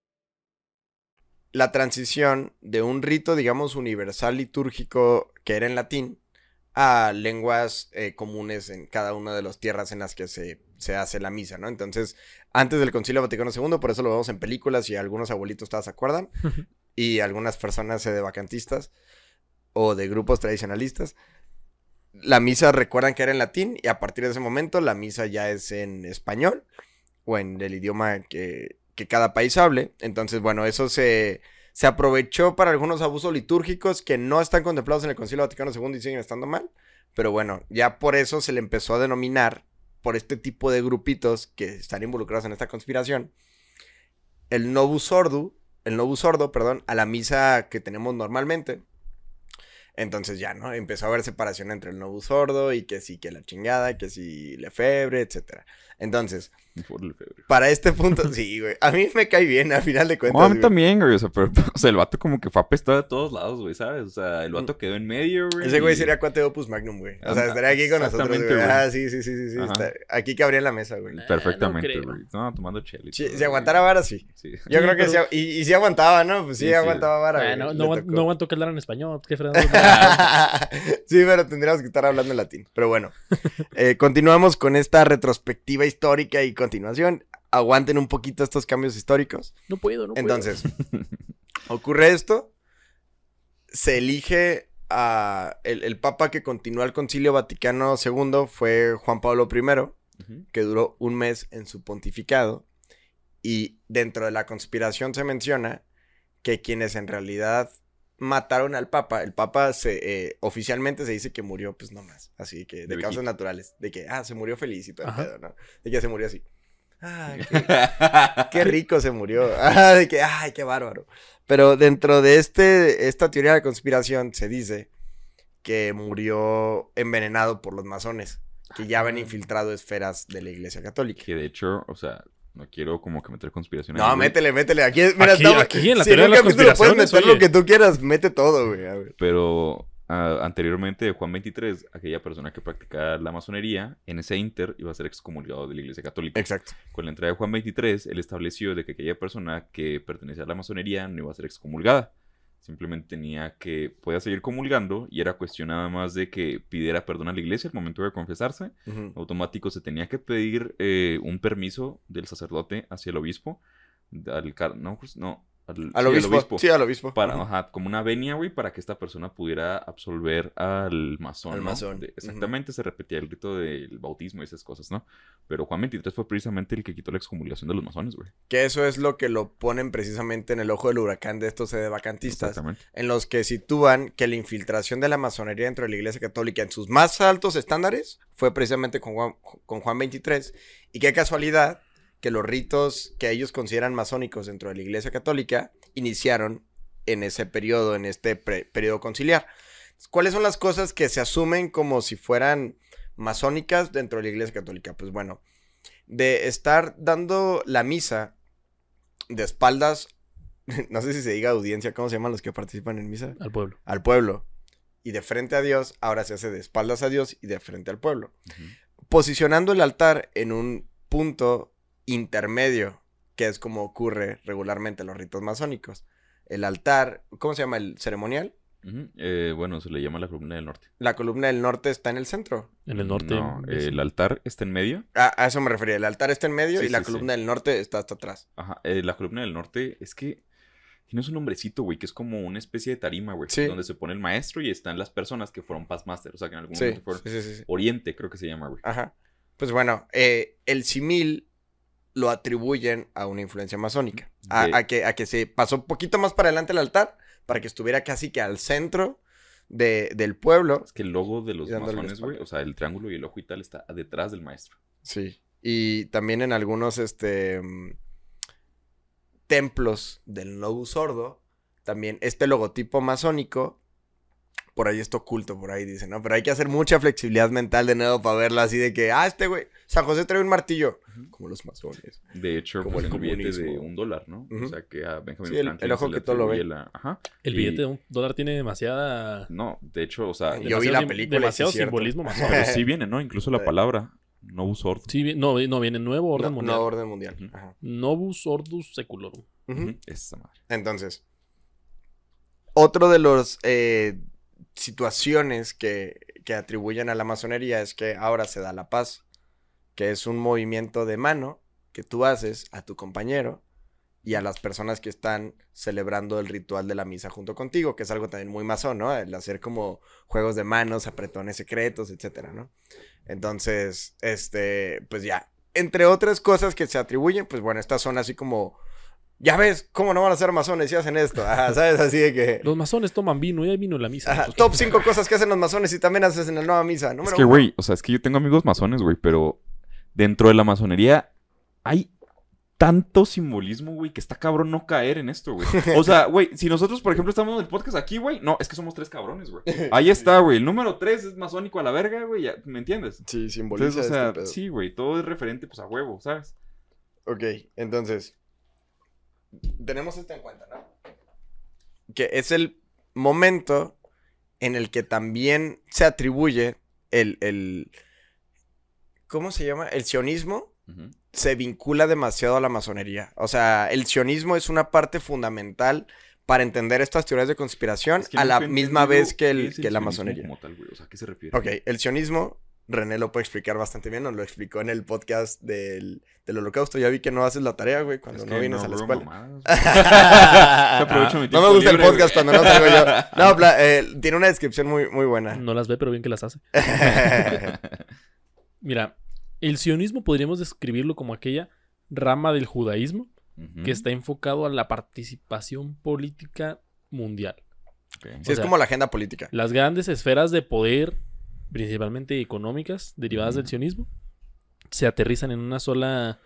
La transición de un rito, digamos, universal litúrgico que era en latín a lenguas eh, comunes en cada una de las tierras en las que se, se hace la misa, ¿no? Entonces, antes del Concilio Vaticano II, por eso lo vemos en películas y algunos abuelitos todavía se acuerdan, y algunas personas eh, de vacantistas o de grupos tradicionalistas, la misa recuerdan que era en latín y a partir de ese momento la misa ya es en español o en el idioma que, cada país hable. Entonces, bueno, eso se, se aprovechó para algunos abusos litúrgicos que no están contemplados en el Concilio Vaticano II y siguen estando mal. Pero bueno, ya por eso se le empezó a denominar, por este tipo de grupitos que están involucrados en esta conspiración, el Novus el Novus Ordo, perdón, a la misa que tenemos normalmente. Entonces ya, ¿no? Empezó a haber separación entre el Novus Ordo y que sí, que la chingada, que sí, Lefebvre, etcétera. Entonces. Para este punto, sí, güey. A mí me cae bien, a final de cuentas. No, a mí güey. también, güey. O sea, pero, o sea, el vato como que fue apestado de todos lados, güey, ¿sabes? O sea, el vato quedó en medio, güey. Ese güey sería cuate de Opus Magnum, güey. O sea, Ah, estaría aquí con nosotros, exactamente, güey. güey. Ah, sí, sí, sí, sí. sí. Está- Aquí que abría la mesa, güey. Perfectamente, Eh, no creo. güey. No, tomando chela. y Sí, si aguantara vara, sí. Sí. Yo creo que sí. Y, y sí aguantaba, ¿no? Pues sí, aguantaba vara, güey. no, no, no aguanto que hablaran español. ¿Qué fregado? sí, pero tendríamos que estar hablando en latín. Pero bueno, eh, continuamos con esta retrospectiva histórica y continuación. Aguanten un poquito estos cambios históricos. No puedo, no puedo. Entonces, ocurre esto. Se elige a. El, el papa que continuó el concilio Vaticano II fue Juan Pablo I, que duró un mes en su pontificado. Y dentro de la conspiración se menciona que quienes en realidad mataron al papa, el papa se, eh, oficialmente se dice que murió, pues nomás, así que de, De causas viejito. naturales, de que, ah, se murió feliz y todo el pedo, ¿no? De que se murió así. Ah, qué, qué rico se murió. Ah, de que, ay, qué bárbaro. Pero dentro de este, esta teoría de conspiración se dice que murió envenenado por los masones, que ya habían infiltrado esferas de la iglesia católica. Que de hecho, o sea, no quiero como que meter conspiración No, ahí, métele, métele. Aquí, mira, Aquí- estamos- aquí en la si teoría de las capítulo puedes meter lo oye. que tú quieras, mete todo, güey. A ver. Pero ah, anteriormente, Juan 23, aquella persona que practicaba la masonería, en ese inter iba a ser excomulgado de la iglesia católica. Exacto. Con la entrada de Juan 23, él estableció de que aquella persona que pertenecía a la masonería no iba a ser excomulgada. Simplemente tenía que, podía seguir comulgando y era cuestión nada más de que pidiera perdón a la iglesia al momento de confesarse. Ujú. Automático se tenía que pedir eh, un permiso del sacerdote hacia el obispo. Al, car- no, no, al, Al sí, obispo. Sí, al obispo. para, ajá, como una venia, güey, para que esta persona pudiera absolver al masón. Al ¿no? masón, De- exactamente, se repetía el rito del bautismo y esas cosas, ¿no? Pero Juan 23 fue precisamente el que quitó la excomulgación de los masones, güey. Que eso es lo que lo ponen precisamente en el ojo del huracán de estos sedevacantistas. Exactamente. en los que sitúan que la infiltración de la masonería dentro de la iglesia católica en sus más altos estándares fue precisamente con Juan, con Juan 23. Y qué casualidad que los ritos que ellos consideran masónicos dentro de la iglesia católica iniciaron en ese periodo, en este periodo conciliar. ¿Cuáles son las cosas que se asumen como si fueran masónicas dentro de la iglesia católica? Pues bueno, de estar dando la misa de espaldas, no sé si se diga audiencia, ¿cómo se llaman los que participan en misa? Al pueblo. Al pueblo. Y de frente a Dios, ahora se hace de espaldas a Dios y de frente al pueblo. Posicionando el altar en un punto intermedio, que es como ocurre regularmente en los ritos masónicos. El altar, ¿cómo se llama? El ceremonial. Eh, bueno, se le llama la columna del norte. La columna del norte está en el centro. En el norte. No, el altar está en medio. A, a eso me refería. El altar está en medio Sí, y la sí. columna del norte está hasta atrás. Ajá, eh, la columna del norte es que tiene un nombrecito, güey, que es como una especie de tarima, güey. Sí. Donde se pone el maestro y están las personas que fueron past master, o sea, que en algún Sí, momento fueron... sí, sí, sí, sí. Oriente, creo que se llama, güey. Ajá. Pues bueno, eh, el simil lo atribuyen a una influencia masónica. A, que, a que se pasó un poquito más para adelante el altar para que estuviera casi que al centro de- del pueblo. Es que el logo de los masones, güey, o sea, el triángulo y el ojo y tal está detrás del maestro. Sí. Y también en algunos este, mm, templos del Novus Sordo, también este logotipo masónico, por ahí está oculto, por ahí dicen, ¿no? Pero hay que hacer mucha flexibilidad mental de nuevo para verlo así de que, ah, este güey, San José trae un martillo, como los masones. De hecho, Como pues, el billete de un dólar, ¿no? O sea, que a Benjamin Sí, el- Franklin el ojo que todo lo ve. la- Ajá. El Y- billete de un dólar tiene demasiada. No, de hecho, o sea, Yo vi demasiado la película Demasiado simbolismo masón. pero sí viene, ¿no? Incluso la palabra Novus Ordo. Sí, no, no, viene nuevo orden No, mundial. no orden mundial. Ajá. Novus Ordus Seculorum. Esa madre. Entonces, otro de los eh, situaciones que, que atribuyen a la masonería es que ahora se da la paz, que es un movimiento de mano que tú haces a tu compañero y a las personas que están celebrando el ritual de la misa junto contigo, que es algo también muy masón, ¿no? El hacer como juegos de manos, apretones secretos, etcétera, ¿no? Entonces, este, pues ya, entre otras cosas que se atribuyen, pues bueno, estas son así como, ya ves, ¿cómo no van a ser masones si hacen esto? Ajá, ¿sabes? Así de que... Los masones toman vino y hay vino en la misa. Ajá, top 5 cosas que hacen los masones y también haces en la nueva misa. Número Es que, güey, o sea, es que yo tengo amigos masones, güey, pero dentro de la masonería hay tanto simbolismo, güey, que está cabrón no caer en esto, güey. O sea, güey, si nosotros, por ejemplo, estamos en el podcast aquí, güey, no, es que somos tres cabrones, güey. Ahí está, güey. El número tres es masónico a la verga, güey, ya- ¿me entiendes? Sí, simboliza Entonces, o sea, este pedo. sí, güey, todo es referente, pues, a huevo, ¿sabes? Ok, entonces. Tenemos esto en cuenta, ¿no? Que es el momento en el que también se atribuye el. el ¿Cómo se llama? El sionismo se vincula demasiado a la masonería. O sea, el sionismo es una parte fundamental para entender estas teorías de conspiración Es que a la misma vez que, el, es el que la masonería. como tal, güey. O sea, ¿a qué se refiere? Ok, el sionismo, René lo puede explicar bastante bien, nos lo explicó en el podcast del, del holocausto. Ya vi que no haces la tarea, güey, cuando Es no que vienes a la escuela. mamadas, no me gusta el podcast güey. cuando no salgo yo. No, pla- eh, tiene una descripción muy, muy buena. No las ve, pero bien que las hace. Mira, el sionismo podríamos describirlo como aquella rama del judaísmo que está enfocado a la participación política mundial. Sí, o es como la agenda política. Las grandes esferas de poder, principalmente económicas, derivadas del sionismo, se aterrizan en una sola,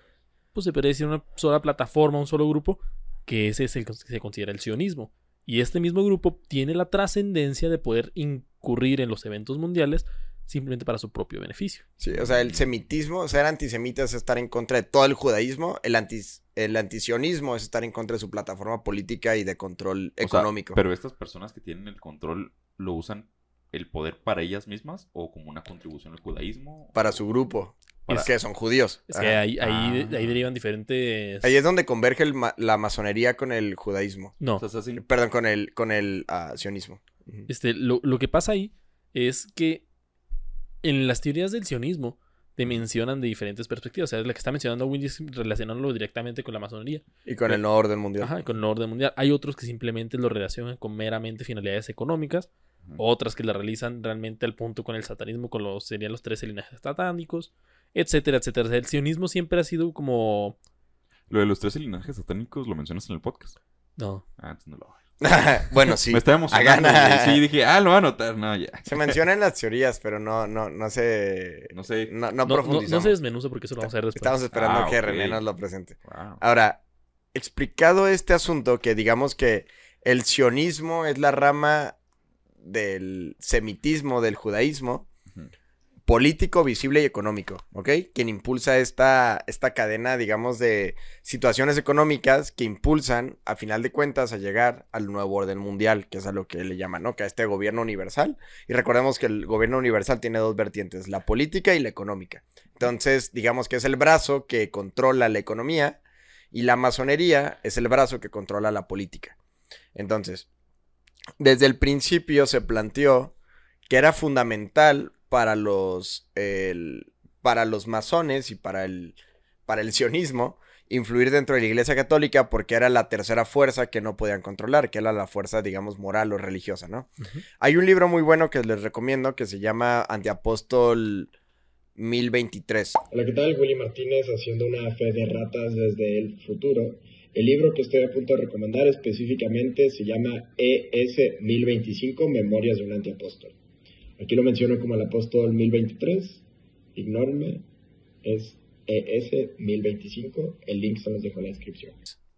pues se podría decir una sola plataforma, un solo grupo, que ese es el que se considera el sionismo. Y este mismo grupo tiene la trascendencia de poder incurrir en los eventos mundiales simplemente para su propio beneficio. Sí, o sea, el semitismo, ser antisemita es estar en contra de todo el judaísmo. El, antis, el antisionismo es estar en contra de su plataforma política y de control O sea, económico. pero estas personas que tienen el control lo usan el poder para ellas mismas o como una contribución al judaísmo. Para su grupo. Para- Es que son judíos. Es que ahí, ahí, de- ahí Ah. derivan diferentes... Ahí es donde converge el ma- la masonería con el judaísmo. No, O sea, Perdón, con el, con el ah, sionismo. Este, lo, lo que pasa ahí es que en las teorías del sionismo te mencionan de diferentes perspectivas. O sea, la que está mencionando Windy es relacionándolo directamente con la masonería. Y con el nuevo orden mundial. Ajá, con el orden mundial. Hay otros que simplemente lo relacionan con meramente finalidades económicas. Otras que la realizan realmente al punto con el satanismo, con los serían los tres linajes satánicos, etcétera, etcétera. O sea, el sionismo siempre ha sido como. Lo de los tres linajes satánicos lo mencionas en el podcast. No. Ah, entonces no lo hago. bueno, sí. Me estaba emocionando. Sí, dije, ah, lo voy a anotar. No, ya. Se mencionan las teorías, pero no, no, no se. No sé. No, no, No, no, profundizamos. no se desmenuza porque eso lo vamos a ver después. Estamos esperando Ah, que. René nos lo presente. Wow. Ahora, explicado este asunto, que digamos que el sionismo es la rama del semitismo, del judaísmo, político, visible y económico, ¿ok? Quien impulsa esta, esta cadena, digamos, de situaciones económicas que impulsan, a final de cuentas, a llegar al nuevo orden mundial, que es a lo que le llaman, ¿no? Que a este gobierno universal. Y recordemos que el gobierno universal tiene dos vertientes, la política y la económica. Entonces, digamos que es el brazo que controla la economía y la masonería es el brazo que controla la política. Entonces, desde el principio se planteó que era fundamental para los, el- para los masones y para el, para el sionismo influir dentro de la Iglesia Católica porque era la tercera fuerza que no podían controlar, que era la fuerza, digamos, moral o religiosa, ¿no? Hay un libro muy bueno que les recomiendo que se llama Antiapóstol 1023. Hola, ¿qué tal? Willy Martínez haciendo una fe de ratas desde el futuro. El libro que estoy a punto de recomendar específicamente se llama ES 1025, Memorias de un Antiapóstol. Aquí lo menciono como el apóstol 1023, ignórenme, es ES 1025, el link se los dejo en la descripción.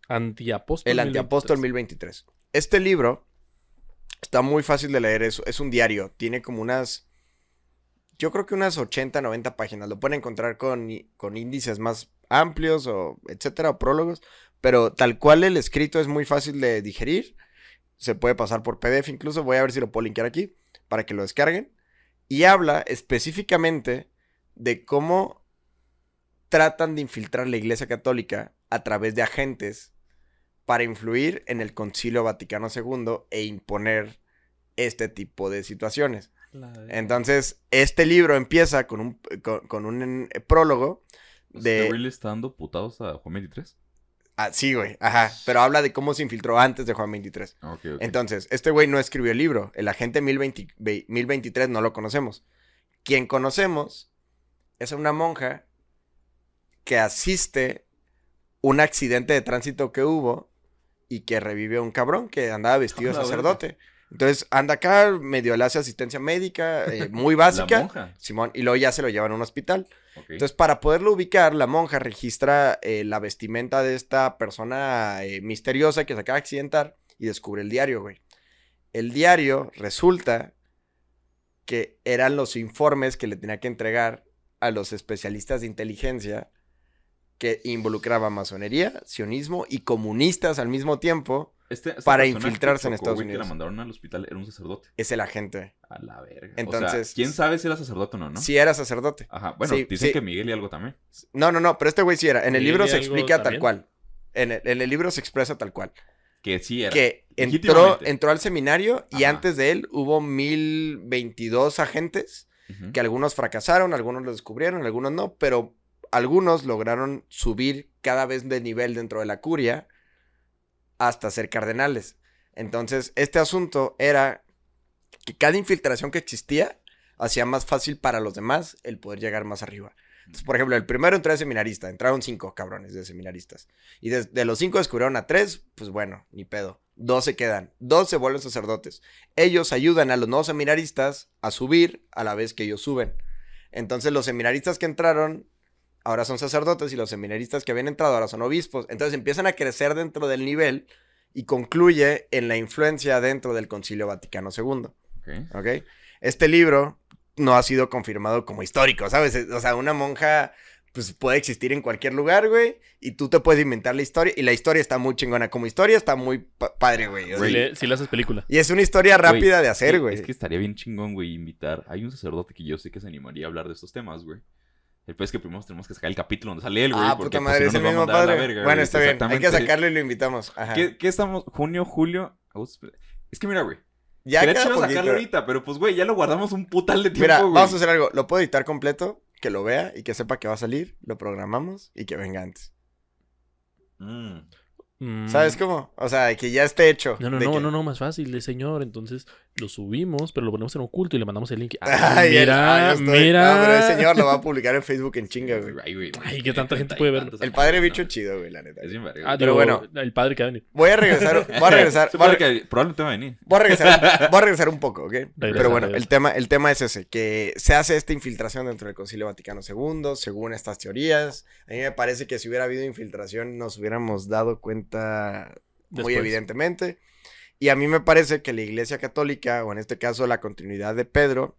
Antiapóstol. El Antiapóstol 1023. Este libro está muy fácil de leer, es, es un diario, tiene como unas, yo creo que unas 80, 90 páginas, lo pueden encontrar con, con índices más amplios o etcétera, o prólogos, pero tal cual el escrito es muy fácil de digerir, se puede pasar por PDF incluso, voy a ver si lo puedo linkear aquí para que lo descarguen, y habla específicamente de cómo tratan de infiltrar la Iglesia Católica a través de agentes para influir en el Concilio Vaticano II e imponer este tipo de situaciones. Entonces, este libro empieza con un, con, con un eh, prólogo ¿Este de... le está dando putados a Juan 23? Ah, sí, güey, ajá, pero habla de cómo se infiltró antes de Juan 23. Ah. Entonces, este güey no escribió el libro, el agente 1020 ve- 1023 no lo conocemos. Quien conocemos es una monja que asiste un accidente de tránsito que hubo y que revive a un cabrón que andaba vestido de la sacerdote. Entonces anda acá, medio le hace asistencia médica, eh, muy La básica. monja. Simón, y luego ya se lo llevan a un hospital. Entonces, para poderlo ubicar, la monja registra eh, la vestimenta de esta persona eh, misteriosa que se acaba de accidentar y descubre el diario, güey. El diario resulta que eran los informes que le tenía que entregar a los especialistas de inteligencia que involucraba masonería, sionismo y comunistas al mismo tiempo. Este- esta Para infiltrarse en Estados güey, Que Unidos. la mandaron al hospital era un sacerdote. Es el agente. A la verga. Entonces- o sea, ¿quién sabe si era sacerdote o no, no? Sí era sacerdote. Ajá, bueno, Sí, dicen sí. que Miguel y algo también. No, no, no, pero este güey sí era. En el ¿Y libro se explica tal cual. En el, en el libro se expresa tal cual. Que sí era. que entró, al seminario y Ajá. antes de él hubo 1022 agentes que algunos fracasaron, algunos lo descubrieron, algunos no, pero algunos lograron subir cada vez de nivel dentro de la curia hasta ser cardenales. Entonces, este asunto era que cada infiltración que existía hacía más fácil para los demás el poder llegar más arriba. Entonces, por ejemplo, el primero entró de seminarista, entraron cinco cabrones de seminaristas. Y de, de los cinco descubrieron a tres, pues bueno, ni pedo. Dos se quedan, dos se vuelven sacerdotes. Ellos ayudan a los nuevos seminaristas a subir a la vez que ellos suben. Entonces los seminaristas que entraron ahora son sacerdotes y los seminaristas que habían entrado ahora son obispos. Entonces empiezan a crecer dentro del nivel y concluye en la influencia dentro del Concilio Vaticano II. Ok. ¿Ok? Este libro no ha sido confirmado como histórico, ¿sabes? O sea, una monja pues puede existir en cualquier lugar, güey, y tú te puedes inventar la historia y la historia está muy chingona. Como historia está muy pa- padre, güey. o sea, Si le, si le haces película. y es una historia rápida Güey, de hacer, es- güey. Es que estaría bien chingón, güey, invitar. Hay un sacerdote que yo sé que se animaría a hablar de estos temas, güey. El pues es que primero tenemos que sacar el capítulo donde sale él, güey. Ah, porque, puta pues, madre, es el mismo padre. verga, bueno, güey. está bien. Hay que sacarlo y lo invitamos. Ajá. ¿Qué, qué estamos? ¿Junio, julio? agosto? Es que mira, güey. Ya queda chido poquito. sacarlo ahorita, pero pues, güey, ya lo guardamos un putal de tiempo, Mira, güey. vamos a hacer algo. Lo puedo editar completo, que lo vea y que sepa que va a salir. Lo programamos y que venga antes. Mm. Mm. ¿Sabes cómo? O sea, que ya esté hecho. No, no, no, que- no, no, más fácil, de señor. Entonces lo subimos, pero lo ponemos en oculto y le mandamos el link. Ay, el- ah, mira, estoy- mira. No, pero el señor lo va a publicar en Facebook en chinga, güey. Ay, güey. Ay, que tanta gente puede ver. El padre bicho ¿no? chido, güey, la neta. Es bien verga. Ah, Pero digo, bueno. el padre que va a venir. Voy a regresar, voy a regresar, voy a, que probablemente va a venir. voy a regresar, voy a regresar un poco, ¿ok? Pero bueno, regresa. el tema, el tema es ese, que se hace esta infiltración dentro del Concilio Vaticano II, según estas teorías. A mí me parece que si hubiera habido infiltración nos hubiéramos dado cuenta muy evidentemente. Y a mí me parece que la Iglesia Católica, o en este caso la continuidad de Pedro,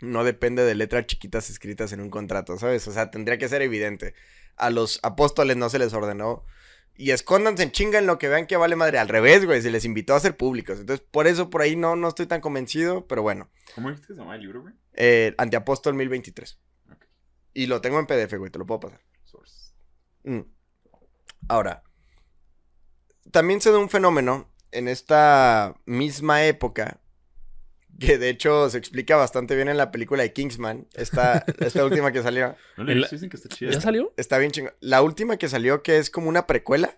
no depende de letras chiquitas escritas en un contrato, ¿sabes? O sea, tendría que ser evidente. A los apóstoles no se les ordenó. Y escóndanse en chinga en lo que vean que vale madre. Al revés, güey, se les invitó a ser públicos. Entonces, por eso por ahí no, no estoy tan convencido, pero bueno. ¿Cómo dijiste que se llama el libro, güey? Eh, Antiapóstol 1023. Ok. Y lo tengo en PDF, güey, te lo puedo pasar. Source. Mm. Ahora, también se da un fenómeno en esta misma época, que de hecho se explica bastante bien en la película de Kingsman, esta, esta última que salió. No le dicen que está chida. ¿Ya salió? Está bien chingón. La última que salió, que es como una precuela,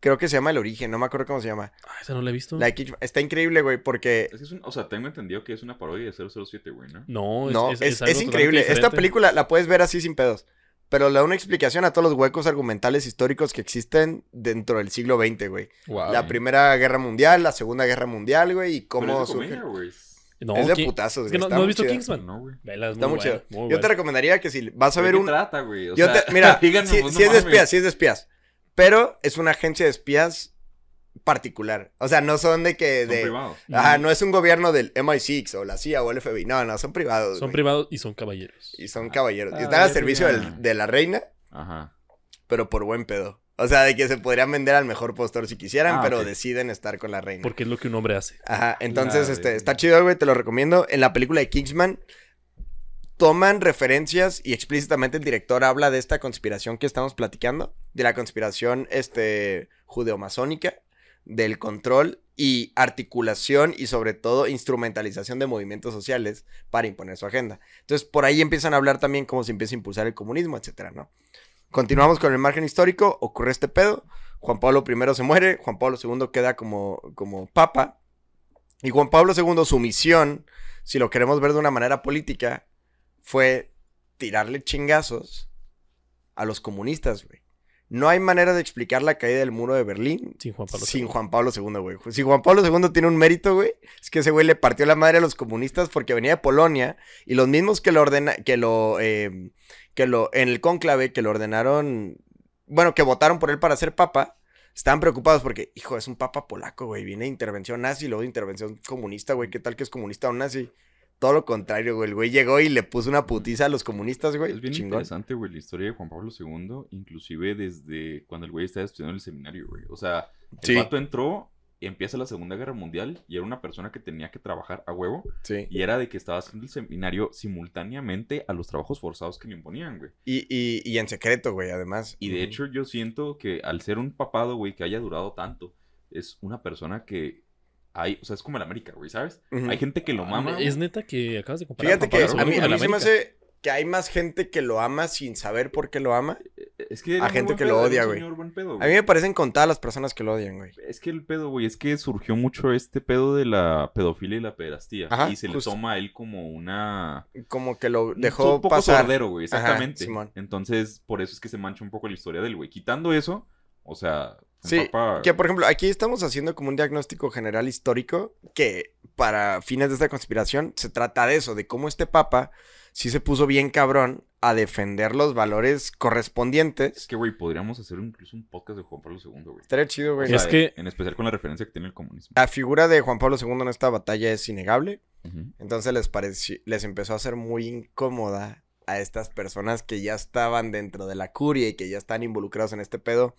creo que se llama El Origen, no me acuerdo cómo se llama. Ah, esa no la he visto. La de Kingsman. Está increíble, güey, porque... Es que es un, o sea, tengo entendido que es una parodia de 007, güey, ¿no? No, No, es, increíble. Esta película la puedes ver así sin pedos. Pero le da una explicación a todos los huecos argumentales históricos que existen dentro del siglo XX, güey. Wow. La Primera Guerra Mundial, la Segunda Guerra Mundial, güey, y Pero cómo es de surge. comedia, güey. No, es de ¿qué? putazos, Es que güey, no, no has visto chida. Kingsman. No, güey. Vela, es Está muy buena, chido. muy Yo buena. te recomendaría que si vas a ¿De ver qué un... trata, güey? O Yo sea, te- Mira, pues, no sí es de espías, sí es de espías. Pero es una agencia de espías particular. O sea, no son de que... Son De... privados. Ajá, no es un gobierno del MI6 o la CIA o el FBI. No, no, son privados. Son güey. privados y son caballeros. Y son caballeros. Ah, y están al servicio del- de la reina, Ajá. pero por buen pedo. O sea, de que se podrían vender al mejor postor si quisieran, Ah, pero deciden estar con la reina. Porque es lo que un hombre hace. Ajá, entonces, La este, está chido, güey, te lo recomiendo. En la película de Kingsman toman referencias y explícitamente el director habla de esta conspiración que estamos platicando, de la conspiración, este, judeomasónica, del control y articulación y sobre todo instrumentalización de movimientos sociales para imponer su agenda. Entonces, por ahí empiezan a hablar también cómo se empieza a impulsar el comunismo, etcétera, ¿no? Continuamos con el margen histórico, ocurre este pedo, Juan Pablo I se muere, Juan Pablo II queda como, como papa, y Juan Pablo II, su misión, si lo queremos ver de una manera política, fue tirarle chingazos a los comunistas, güey. No hay manera de explicar la caída del muro de Berlín Sin Juan Pablo sin II. Juan Pablo II, güey. Si Juan Pablo II tiene un mérito, güey, es que ese güey le partió la madre a los comunistas porque venía de Polonia y los mismos que lo ordena, que lo, eh, que lo, en el cónclave, que lo ordenaron, bueno, que votaron por él para ser papa, estaban preocupados porque, hijo, es un papa polaco, güey, viene de intervención nazi, luego de intervención comunista, güey, ¿qué tal que es comunista o nazi? Todo lo contrario, güey. El güey llegó y le puso una putiza a los comunistas, güey. Es bien Chingón. interesante, güey, la historia de Juan Pablo II, inclusive desde cuando el güey estaba estudiando en el seminario, güey. O sea, el Sí. vato entró, empieza la Segunda Guerra Mundial y era una persona que tenía que trabajar a huevo Sí. y era de que estaba haciendo el seminario simultáneamente a los trabajos forzados que le imponían, güey. Y, y, y en secreto, güey, además. Y de hecho yo siento que al ser un papado, güey, que haya durado tanto, es una persona que hay, o sea, es como el América, güey, ¿sabes? Hay gente que lo mama. güey. Es neta que acabas de comparar. Fíjate que a mí, a mí se me hace que hay más gente que lo ama sin saber por qué lo ama. Es que a gente que lo pedo, odia, un güey. señor buen pedo, A mí me parecen contadas las personas que lo odian, güey. Es que el pedo, güey, es que surgió mucho este pedo de la pedofilia y la pederastía. Ajá, y se justo. le toma a él como una... Como que lo un dejó poco pasar. sordero, güey, Ajá, exactamente. Simón. Entonces, por eso es que se mancha un poco la historia del güey. Quitando eso, o sea... Sí, que por ejemplo, aquí estamos haciendo como un diagnóstico general histórico que para fines de esta conspiración se trata de eso, de cómo este papa sí se puso bien cabrón a defender los valores Es correspondientes. que, güey, podríamos hacer incluso un podcast de Juan Pablo II, güey. Estaría chido, O güey. sea, Es que- En especial con la referencia que tiene el comunismo. La figura de Juan Pablo II en esta batalla es innegable. Entonces les pareció, les empezó a ser muy incómoda a estas personas que ya estaban dentro de la curia y que ya están involucrados en este pedo,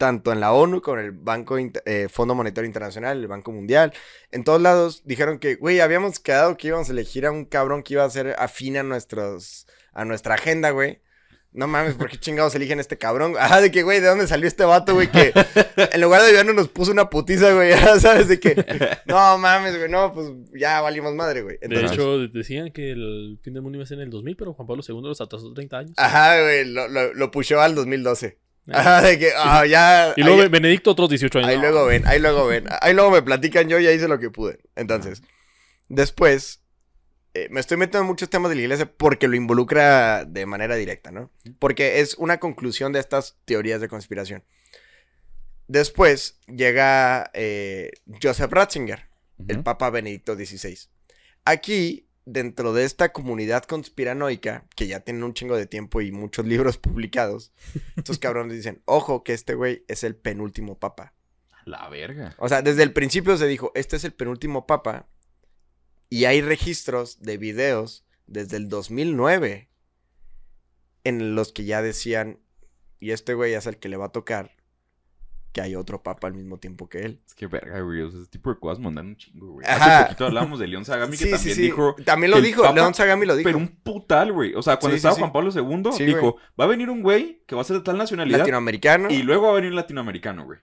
tanto en la ONU, con el Banco eh, Fondo Monetario Internacional, el Banco Mundial, en todos lados dijeron que, güey, habíamos quedado que íbamos a elegir a un cabrón que iba a ser afín a nuestros, a nuestra agenda, güey. No mames, ¿por qué chingados eligen a este cabrón? Ajá, de que, güey, ¿de dónde salió este vato, güey? Que en lugar de ayudarnos nos puso una putiza, güey. Ya ¿Sabes? De que, no mames, güey, no, pues ya valimos madre, güey. De hecho, decían que el fin del mundo iba a ser en el 2000, pero Juan Pablo II los atrasó 30 años. Ajá, güey, lo, lo, lo pushó al 2012. De que, ah, ya. Y luego ahí, Benedicto otros 18 años. ahí No, luego ven, ahí luego ven. Ahí luego me platican, yo ya hice lo que pude. Entonces, después, eh, me estoy metiendo en muchos temas de la iglesia porque lo involucra de manera directa, ¿no? Porque es una conclusión de estas teorías de conspiración. Después llega eh, Joseph Ratzinger, el. Papa Benedicto XVI. Aquí, dentro de esta comunidad conspiranoica, que ya tienen un chingo de tiempo y muchos libros publicados, estos cabrones dicen, ojo que este güey es el penúltimo papa. La verga. O sea, desde el principio se dijo, este es el penúltimo papa. Y hay registros de videos desde el 2009 en los que ya decían, y este güey es el que le va a tocar, que hay otro papa al mismo tiempo que él. Es que verga, güey. O sea, ese tipo de cosas mandan un chingo, güey. Ajá. Hace poquito hablábamos de León Sagami que también dijo. También lo dijo, Papa- León Sagami lo dijo. Pero un putal, güey. O sea, cuando Sí, sí, estaba sí. Juan Pablo II, Sí, dijo: Va a venir un güey que va a ser de tal nacionalidad. Latinoamericano. Y luego va a venir un latinoamericano, güey.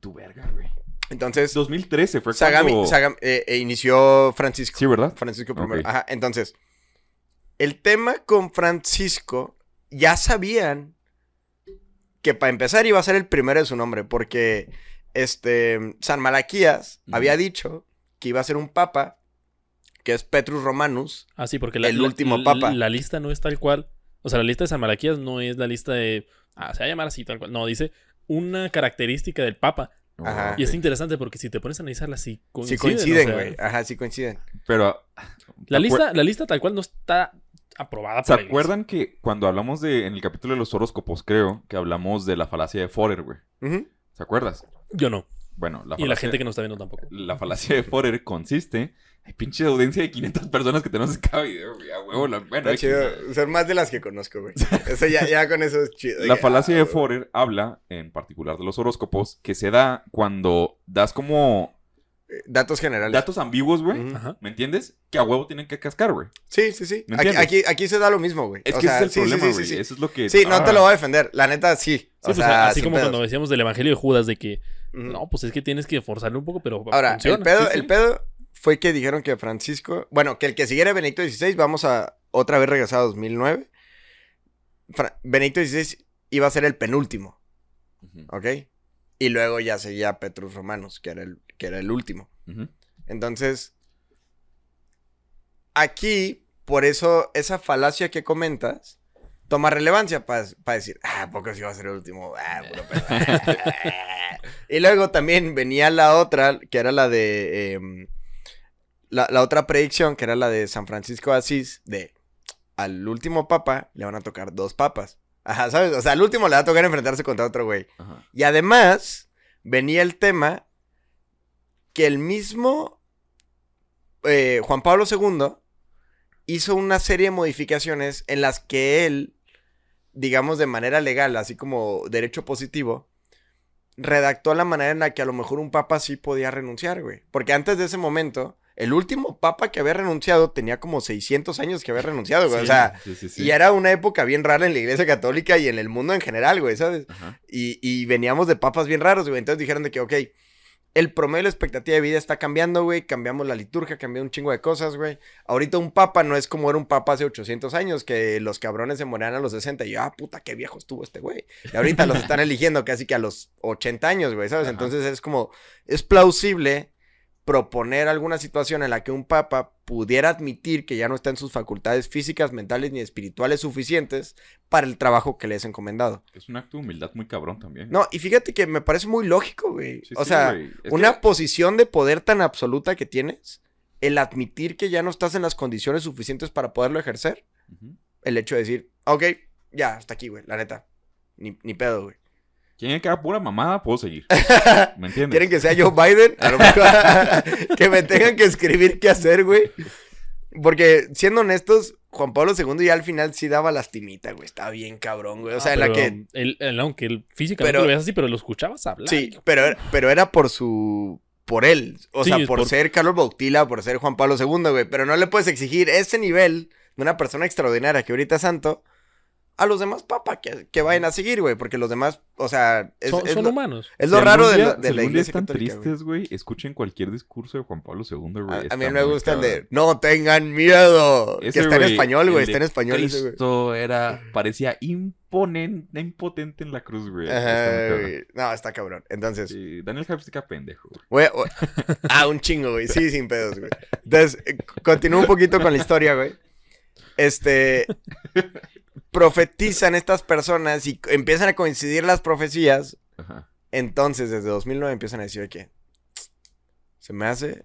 Tu verga, güey. Entonces, 2013 fue Sagami, cuando... Sagami- eh, eh, inició Francisco. Sí, ¿verdad? Francisco primero. Ajá, entonces, el tema con Francisco, ya sabían que para empezar iba a ser el primero de su nombre, porque este San Malaquías había dicho que iba a ser un papa, que es Petrus Romanus. Ah, sí, porque la, El la- último la- papa. La, lista no es tal cual. O sea, la lista de San Malaquías no es la lista de. Ah, se va a llamar así tal cual. No, dice una característica del papa. Ajá. Y es interesante porque si te pones a analizarla, sí Sí coinciden. coinciden, o sea, güey. Ajá, sí coinciden. Pero... La ¿te lista, la lista tal cual no está aprobada ¿Se por la iglesia. acuerdan que cuando hablamos de... En el capítulo de los horóscopos, creo, que hablamos de la falacia de Forer, güey? ¿Se acuerdas? Yo no. Bueno, la Y la falacia- gente que nos está viendo tampoco. La falacia de Forer consiste... Hay pinche audiencia de 500 personas que tenemos en cada video, güey. A huevo, la- bueno, Está chido. Son más de las que conozco, güey. Eso ya, ya con eso es chido. La falacia ah, de. Forer habla, en particular de los horóscopos, que se da cuando das como Datos generales. datos ambiguos, güey. ¿Me entiendes? Que a huevo tienen que cascar, güey. Sí, sí, sí. ¿Me Aquí, aquí, aquí se da lo mismo, güey. Es O que sea, ese es el sí, sí, problema, sí, güey. sí, sí. Eso es lo que... Sí, no te Ah. lo voy a defender. La neta, sí. O pues, sea, así como pedos. cuando decíamos del Evangelio de Judas, de que no, pues es que tienes que forzarle un poco, pero Ahora, funciona. el pedo, Sí, sí. el pedo fue que dijeron que Francisco, bueno, que el que siguiera Benedicto XVI, vamos a otra vez regresar a 2009. Fra- Benedicto XVI iba a ser el penúltimo, Ujú, ¿ok? Y luego ya seguía Petrus Romanos, que era el, que era el último. Entonces, aquí, por eso, esa falacia que comentas toma relevancia para decir, ah, ¿a poco sí va a ser el último? Ah, puro pedo". y luego también venía la otra, que era la de. em, la, la otra predicción, que era la de San Francisco de Asís, de al último papa le van a tocar dos papas. Ajá, ¿sabes? O sea, al último le va a tocar enfrentarse contra otro güey. Ajá. Y además, venía el tema que el mismo eh, Juan Pablo II hizo una serie de modificaciones en las que él, digamos de manera legal, así como derecho positivo, redactó la manera en la que a lo mejor un papa sí podía renunciar, güey. Porque antes de ese momento, el último papa que había renunciado tenía como 600 años que había renunciado, güey. o sea, Sí, sí, sí. y era una época bien rara en la iglesia católica y en el mundo en general, güey, ¿sabes? Y, y veníamos de papas bien raros, güey. Entonces dijeron de que, ok, el promedio de la expectativa de vida está cambiando, güey. Cambiamos la liturgia, cambió un chingo de cosas, güey. Ahorita un papa no es como era un papa hace 800 años, que los cabrones se morían a los 60 y yo, ah, puta, qué viejo estuvo este güey. Y ahorita los están eligiendo casi que a los 80 años, güey, ¿sabes? Ajá. Entonces es como, es plausible proponer alguna situación en la que un papa pudiera admitir que ya no está en sus facultades físicas, mentales ni espirituales suficientes para el trabajo que le es encomendado. Es un acto de humildad muy cabrón también. No, y fíjate que me parece muy lógico, güey. Sí, o sí, sea, una que- posición de poder tan absoluta que tienes, el admitir que ya no estás en las condiciones suficientes para poderlo ejercer, el hecho de decir, ok, ya, hasta aquí, güey, la neta. Ni, ni pedo, güey. Quien que haga pura mamada, puedo seguir. ¿Me entiendes? ¿Quieren que sea Joe Biden? A lo mejor que me tengan que escribir qué hacer, güey. Porque, siendo honestos, Juan Pablo II ya al final sí daba lastimita, güey. Estaba bien cabrón, güey. O sea, en la que él- él, aunque él físicamente Pero- lo veas así, pero lo escuchabas hablar. Sí, pero, era- pero era por su. Por él. O Sí, sea, por, por- ser Carlos Bautila, por ser Juan Pablo II, güey. Pero no le puedes exigir ese nivel de una persona extraordinaria que ahorita es santo a los demás papas que, que vayan a seguir, güey. Porque los demás, o sea, es, son es son lo, humanos. es Si lo raro de, día- la- de la iglesia están católica, tristes, güey, escuchen cualquier discurso de Juan Pablo II, güey. A, mí me gusta el de no tengan miedo. Ese, que está en español, güey. Está en español ese. Cristo era, parecía imponente, impotente en la cruz, güey. No, está cabrón. Entonces, Sí, Daniel Japstica pendejo, güey. Ah, un chingo, güey. Sí, sin pedos, güey. Entonces, eh, continúo un poquito con la historia, güey. Este. Profetizan estas personas y empiezan a coincidir las profecías. Ajá. Entonces, desde 2009 empiezan a decir que. Se me hace.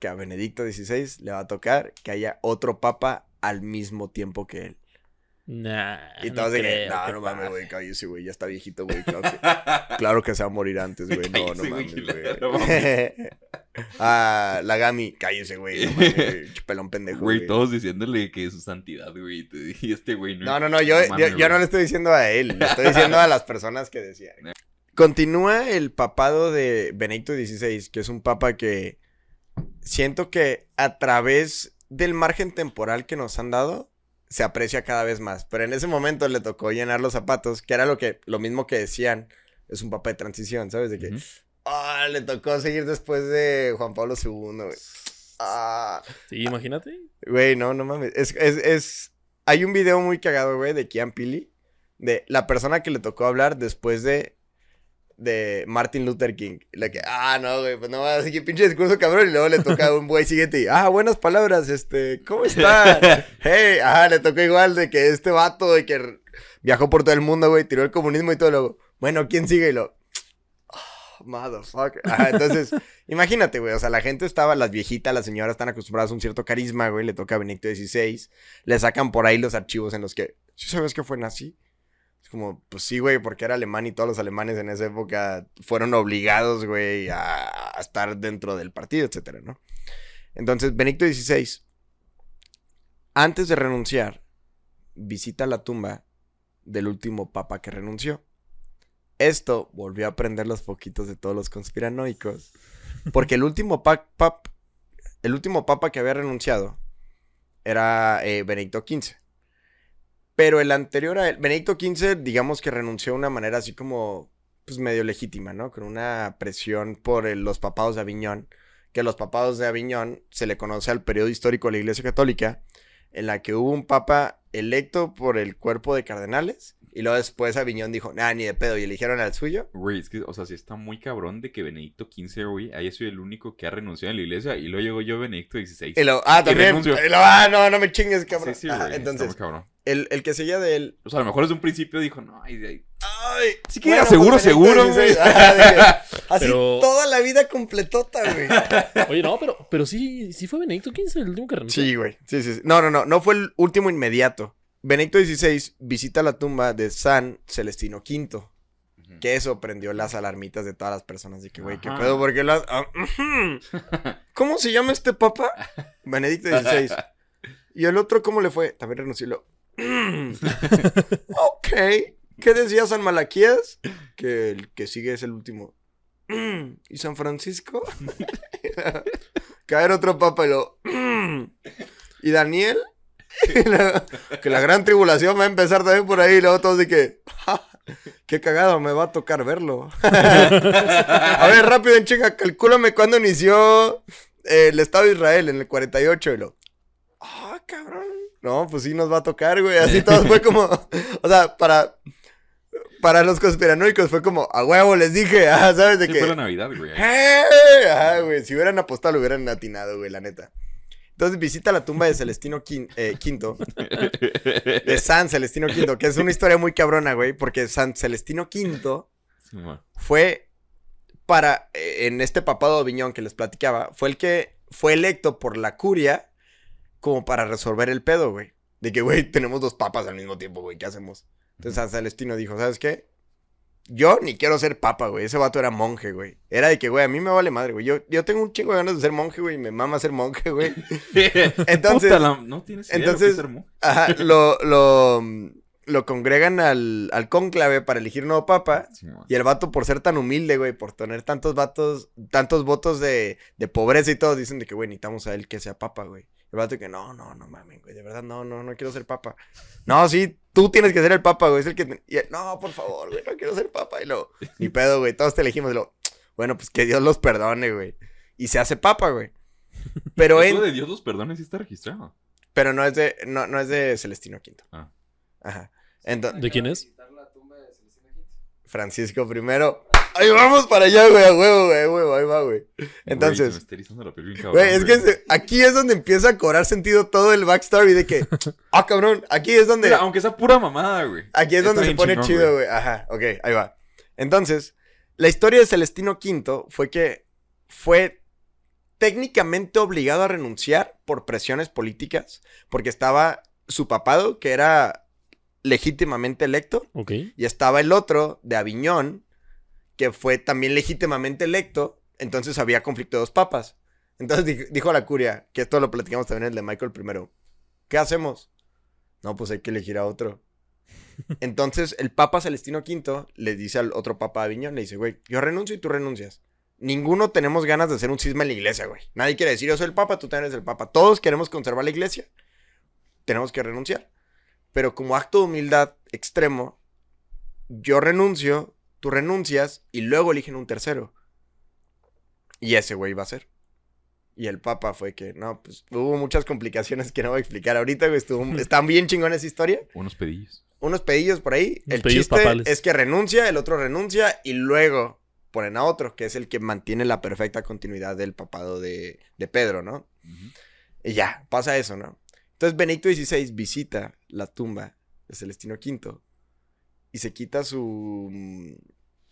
Que a Benedicto XVI le va a tocar que haya otro papa al mismo tiempo que él. Nah, Y no todos de que, creo no, que no mames, güey, cállese, güey, ya está viejito, güey, claro que, claro que se va a morir antes, güey, no, no mames, no güey. ah, la Gami, cállese, güey, no mames, güey, pelón pendejo, Güey, todos diciéndole que es su santidad, güey. Y este güey no. No, no, no, yo, yo, mames, yo no le estoy diciendo a él, le estoy diciendo a las personas que decían. Continúa el papado de Benedicto XVI, que es un papa que siento que a través del margen temporal que nos han dado, se aprecia cada vez más. Pero en ese momento le tocó llenar los zapatos, que era lo que, lo mismo que decían, es un papa de transición, ¿sabes? De que, Ujú. ah, le tocó seguir después de Juan Pablo II, güey. Ah, Sí, imagínate. Güey, no, no mames. Es, es, es... Hay un video muy cagado, güey, de Kian Pili. De la persona que le tocó hablar después de... De Martin Luther King. La que, ah, no, güey, pues no va a seguir pinche discurso cabrón. Y luego le toca a un güey siguiente y, ah, buenas palabras, este, ¿cómo está? Hey, ah, le tocó igual de que este vato de que viajó por todo el mundo, güey, tiró el comunismo y todo. Luego, bueno, ¿quién sigue? Y lo, oh, motherfucker. Ajá, entonces, Imagínate, güey, o sea, la gente estaba, las viejitas, las señoras están acostumbradas a un cierto carisma, güey, le toca a Benedicto XVI, le sacan por ahí los archivos en los que, ¿sí sabes que fue nazi? Es como, pues sí, güey, porque era alemán y todos los alemanes en esa época fueron obligados, güey, a, estar dentro del partido, etcétera, ¿no? Entonces, Benedicto XVI, antes de renunciar, visita la tumba del último papa que renunció. Esto volvió a prender los foquitos de todos los conspiranoicos. Porque el último, pa- pap- el último papa que había renunciado era eh, Benedicto XV. Pero el anterior a él, Benedicto XV, digamos que renunció de una manera así como, pues medio legítima, ¿no? Con una presión por los papados de Aviñón, que los papados de Aviñón se le conoce al periodo histórico de la Iglesia Católica, en la que hubo un papa electo por el cuerpo de cardenales, y luego después Aviñón dijo, nah, ni de pedo, y eligieron al suyo. Güey, es que, o sea, sí está muy cabrón de que Benedicto XV, güey, haya sido el único que ha renunciado en la iglesia y luego llegó yo, Benedicto XVI. Y lo, ah, Y también. renunció. y lo, ah, no, no me chingues, cabrón. Sí, sí, Ajá, güey, entonces, está muy cabrón. el, el que seguía de él. O sea, a lo mejor desde un principio dijo, no, ay. Ay, Sí que era seguro, seguro, güey. Ajá, de- Así Pero- toda la vida completota, güey. Oye, no, pero, pero sí, sí fue Benedicto XV el último que renunció. Sí, güey. Sí, sí, sí. No, no, no. No fue el último inmediato. Benedicto XVI visita la tumba de San Celestino V. Que eso prendió las alarmitas de todas las personas. De que, güey, ¿qué pedo? Porque las. ah. ¿Cómo se llama este papa? Benedicto XVI. ¿Y el otro cómo le fue? También renunció. y lo, "Mm, ok. ¿Qué decía San Malaquías? Que el que sigue es el último. "Mm, ¿Y San Francisco? Caer otro papa y lo. ¿Y Daniel? La- que la gran tribulación va a empezar también por ahí. Y luego todos de que. "Ja, Qué cagado, me va a tocar verlo. a ver, rápido en chinga, calcúlame cuándo inició el Estado de Israel en el 48 y lo. Ah, cabrón. No, pues sí nos va a tocar, güey. Así todo fue como. O sea, para. Para los conspiranoicos fue como, a huevo les dije, ah, ¿sabes de Sí, qué? fue la Navidad, güey. ¡Eh! Ajá, güey. Si hubieran apostado, lo hubieran atinado, güey, la neta. Entonces visita la tumba de Celestino Quin- eh, V, de San Celestino V, que es una historia muy cabrona, güey, porque San Celestino V fue para, eh, en este papado de Aviñón que les platicaba, fue el que fue electo por la curia como para resolver el pedo, güey. De que, güey, tenemos dos papas al mismo tiempo, güey, ¿qué hacemos? Entonces San Celestino dijo, ¿sabes qué? Yo ni quiero ser papa, güey. Ese vato era monje, güey. Era de que, güey, a mí me vale madre, güey. Yo, yo tengo un chingo de ganas de ser monje, güey. y Me mama ser monje, güey. Entonces- Puta, la- no tienes idea de lo que entonces- ser monje. Ajá, lo, lo, lo congregan al, al cónclave para elegir nuevo papa. Sí. Y el vato, por ser tan humilde, güey, por tener tantos vatos, tantos votos de, de pobreza y todo, dicen de que, güey, necesitamos a él que sea papa, güey. El vato que, no, no, no mames, güey, de verdad, no, no, no quiero ser papa. No, sí, tú tienes que ser el papa, güey, es el que... te- y él, no, por favor, güey, no quiero ser papa. Y lo, ni pedo, güey, todos te elegimos. Y lo, bueno, pues que Dios los perdone, güey. Y se hace papa, güey. Pero Eso en... de Dios los perdone sí está registrado. Pero no es de, no, no es de Celestino V. Ah. Ajá. Entonces, ¿De quién es? Francisco primero. Ahí vamos para allá, güey, a huevo, güey, a huevo, ahí va, güey. Entonces, está erizando la piel bien cabrón, güey, es que güey. aquí es donde empieza a cobrar sentido todo el backstory de que, ah, cabrón, aquí es donde, Mira, aunque sea pura mamada, güey. aquí es está donde se pone chingón, chido, güey. Ajá, ok, ahí va. Entonces, la historia de Celestino V fue que fue técnicamente obligado a renunciar por presiones políticas, porque estaba su papado, que era legítimamente electo, y estaba el otro de Aviñón, que fue también legítimamente electo. Entonces había conflicto de dos papas. Entonces di- dijo la curia, que esto lo platicamos también en el de Michael primero. ¿Qué hacemos? No, pues hay que elegir a otro. Entonces el papa Celestino V le dice al otro papa de Aviñón, le dice, güey, yo renuncio y tú renuncias. Ninguno tenemos ganas de hacer un cisma en la iglesia, güey. Nadie quiere decir, yo soy el papa, tú también eres el papa. Todos queremos conservar la iglesia. Tenemos que renunciar. Pero como acto de humildad extremo, yo renuncio, tú renuncias y luego eligen un tercero. Y ese güey va a ser. Y el papa fue que, no, pues hubo muchas complicaciones que no voy a explicar ahorita, güey. Estuvo, están bien chingón esa historia. Unos pedillos. Unos pedillos por ahí. Unos el chiste papales. es que renuncia, el otro renuncia y luego ponen a otro, que es el que mantiene la perfecta continuidad del papado de, de Pedro, ¿no? Y ya, pasa eso, ¿no? Entonces Benedicto XVI visita la tumba de Celestino V y se quita su mm,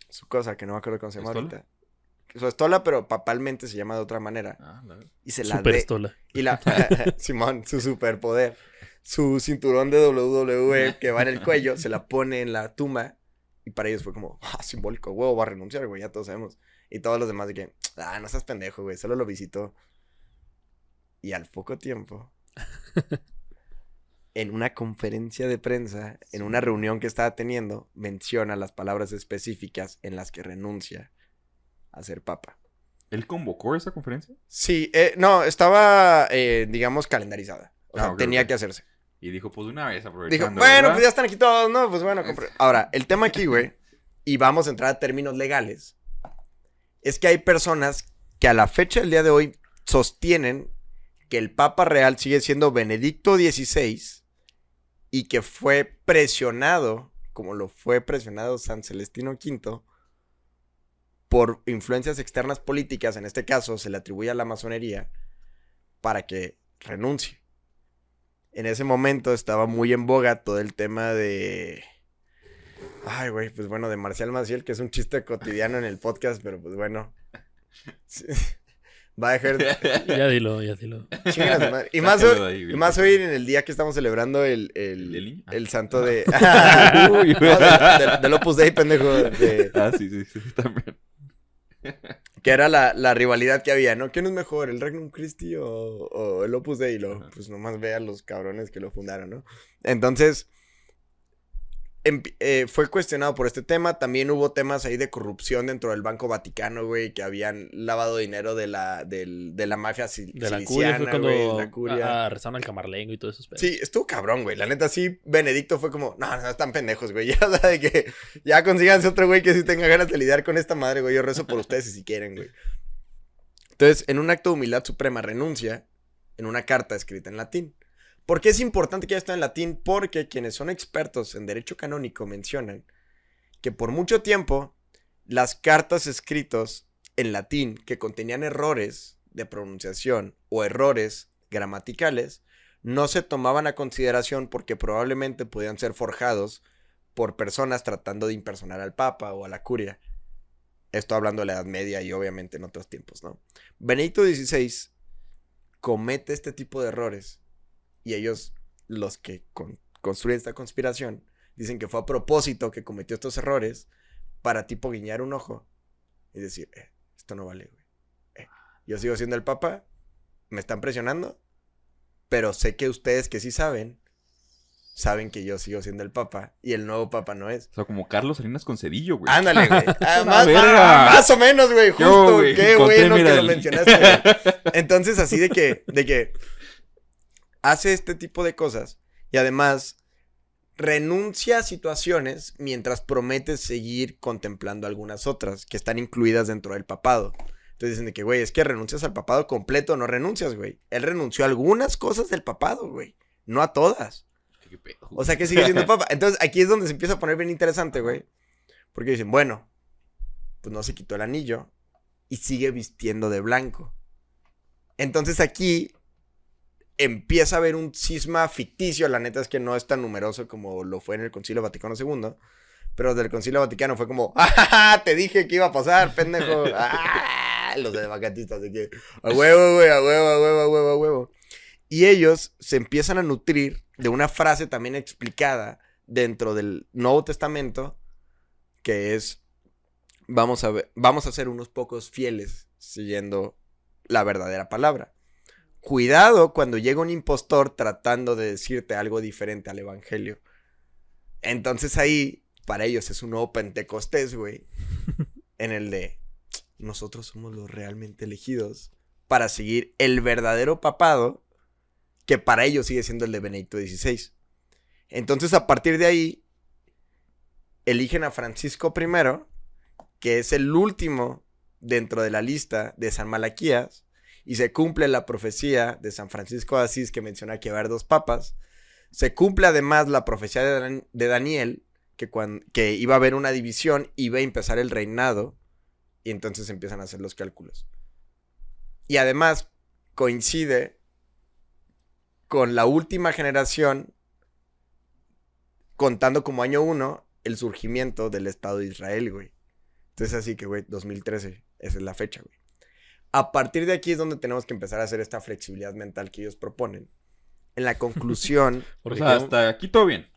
su cosa, que no me acuerdo cómo se llama ¿Estola? ahorita. Su estola, pero papalmente se llama de otra manera. Ah, Y se la Super de- estola. y la Simón, su superpoder, su cinturón de WWE que va en el cuello, se la pone en la tumba y para ellos fue como, ah, simbólico, huevo, va a renunciar, güey, ya todos sabemos. Y todos los demás de que, ah, no seas pendejo, güey, solo lo visitó. Y al poco tiempo, en una conferencia de prensa, en una reunión que estaba teniendo, menciona las palabras específicas en las que renuncia a ser papa. ¿Él convocó esa conferencia? Sí, eh, no, estaba, eh, digamos, calendarizada. O sea, Ah, tenía que hacerse. Y dijo, pues de una vez Dijo, aprovechando. bueno, ¿verdad? pues ya están aquí todos, ¿no? Pues bueno, compré. Ahora, el tema aquí, güey, y vamos a entrar a términos legales, es que hay personas que a la fecha del día de hoy sostienen que el Papa Real sigue siendo Benedicto XVI y que fue presionado, como lo fue presionado San Celestino V, por influencias externas políticas, en este caso se le atribuye a la masonería, para que renuncie. En ese momento estaba muy en boga todo el tema de... Ay, güey, pues bueno, de Marcial Maciel, que es un chiste cotidiano en el podcast, pero pues bueno. Sí. Va a dejar... Ya dilo, ya dilo. Madre. Y más, hoy, de ahí, güey. y más hoy en el día que estamos celebrando el, el, ¿El? Ah. el santo de... Uy, No, de- de- del Opus Dei, pendejo. de- Ah, sí, sí, sí, también. que era la, la rivalidad que había, ¿no? ¿Quién es mejor, el Regnum Christi o, o el Opus Dei? Lo, pues nomás ve a los cabrones que lo fundaron, ¿no? Entonces, eh, fue cuestionado por este tema. También hubo temas ahí de corrupción dentro del Banco Vaticano, güey, que habían lavado dinero de la, del- de la mafia De la curia fue cuando güey, la curia. al camarlengo y todo eso. Sí, estuvo cabrón, güey. La neta, sí, Benedicto fue como, no, no, están pendejos, güey. Ya, de que ya consíganse otro güey que sí tenga ganas de lidiar con esta madre, güey. Yo rezo por ustedes si quieren, güey. Entonces, en un acto de humildad suprema, renuncia en una carta escrita en latín. ¿Por qué es importante que haya estado en latín? Porque quienes son expertos en derecho canónico mencionan que por mucho tiempo las cartas escritas en latín que contenían errores de pronunciación o errores gramaticales no se tomaban a consideración porque probablemente podían ser forjados por personas tratando de impersonar al Papa o a la curia. Esto hablando de la Edad Media y obviamente en otros tiempos, ¿no? Benedicto XVI comete este tipo de errores y ellos, los que con- construyen esta conspiración, dicen que fue a propósito que cometió estos errores para tipo guiñar un ojo y decir, eh, esto no vale, güey. Eh, yo sigo siendo el Papa, me están presionando, pero sé que ustedes que sí saben, saben que yo sigo siendo el Papa y el nuevo Papa no es. O sea, como Carlos Salinas con Cedillo, güey. Ándale, güey. Ah, más, ah, o menos, güey. Yo, Justo. güey, Qué bueno que lo mencionaste. güey. Entonces, así de que, de que hace este tipo de cosas y además renuncia a situaciones mientras promete seguir contemplando algunas otras que están incluidas dentro del papado. Entonces dicen de que, güey, es que renuncias al papado completo, no renuncias, güey. Él renunció a algunas cosas del papado, güey. No a todas. O sea que sigue siendo papa. Entonces aquí es donde se empieza a poner bien interesante, güey. Porque dicen, bueno, pues no se quitó el anillo y sigue vistiendo de blanco. Entonces aquí empieza a haber un cisma ficticio. La neta es que no es tan numeroso como lo fue en el Concilio Vaticano II. Pero del Concilio Vaticano fue como, ¡ah! Te dije que iba a pasar, pendejo. ¡Ah! Los de vacatistas de que, a huevo, güey, a huevo, a huevo, a huevo, a huevo. Y ellos se empiezan a nutrir de una frase también explicada dentro del Nuevo Testamento, que es, vamos a, ver, vamos a ser unos pocos fieles siguiendo la verdadera palabra. Cuidado cuando llega un impostor tratando de decirte algo diferente al Evangelio. Entonces ahí, para ellos es un nuevo Pentecostés, güey. en el de, nosotros somos los realmente elegidos para seguir el verdadero papado que para ellos sigue siendo el de Benedicto XVI. Entonces, a partir de ahí, eligen a Francisco I, que es el último dentro de la lista de San Malaquías, y se cumple la profecía de San Francisco de Asís que menciona que va a haber dos papas. Se cumple además la profecía de, Dan- de Daniel, que, que iba a haber una división, iba a empezar el reinado, y entonces empiezan a hacer los cálculos. Y además coincide con la última generación, contando como año uno, el surgimiento del Estado de Israel, güey. Entonces así que, güey, 2013, esa es la fecha, güey. A partir de aquí es donde tenemos que empezar a hacer esta flexibilidad mental que ellos proponen. En la conclusión... O sea, hasta aquí todo bien.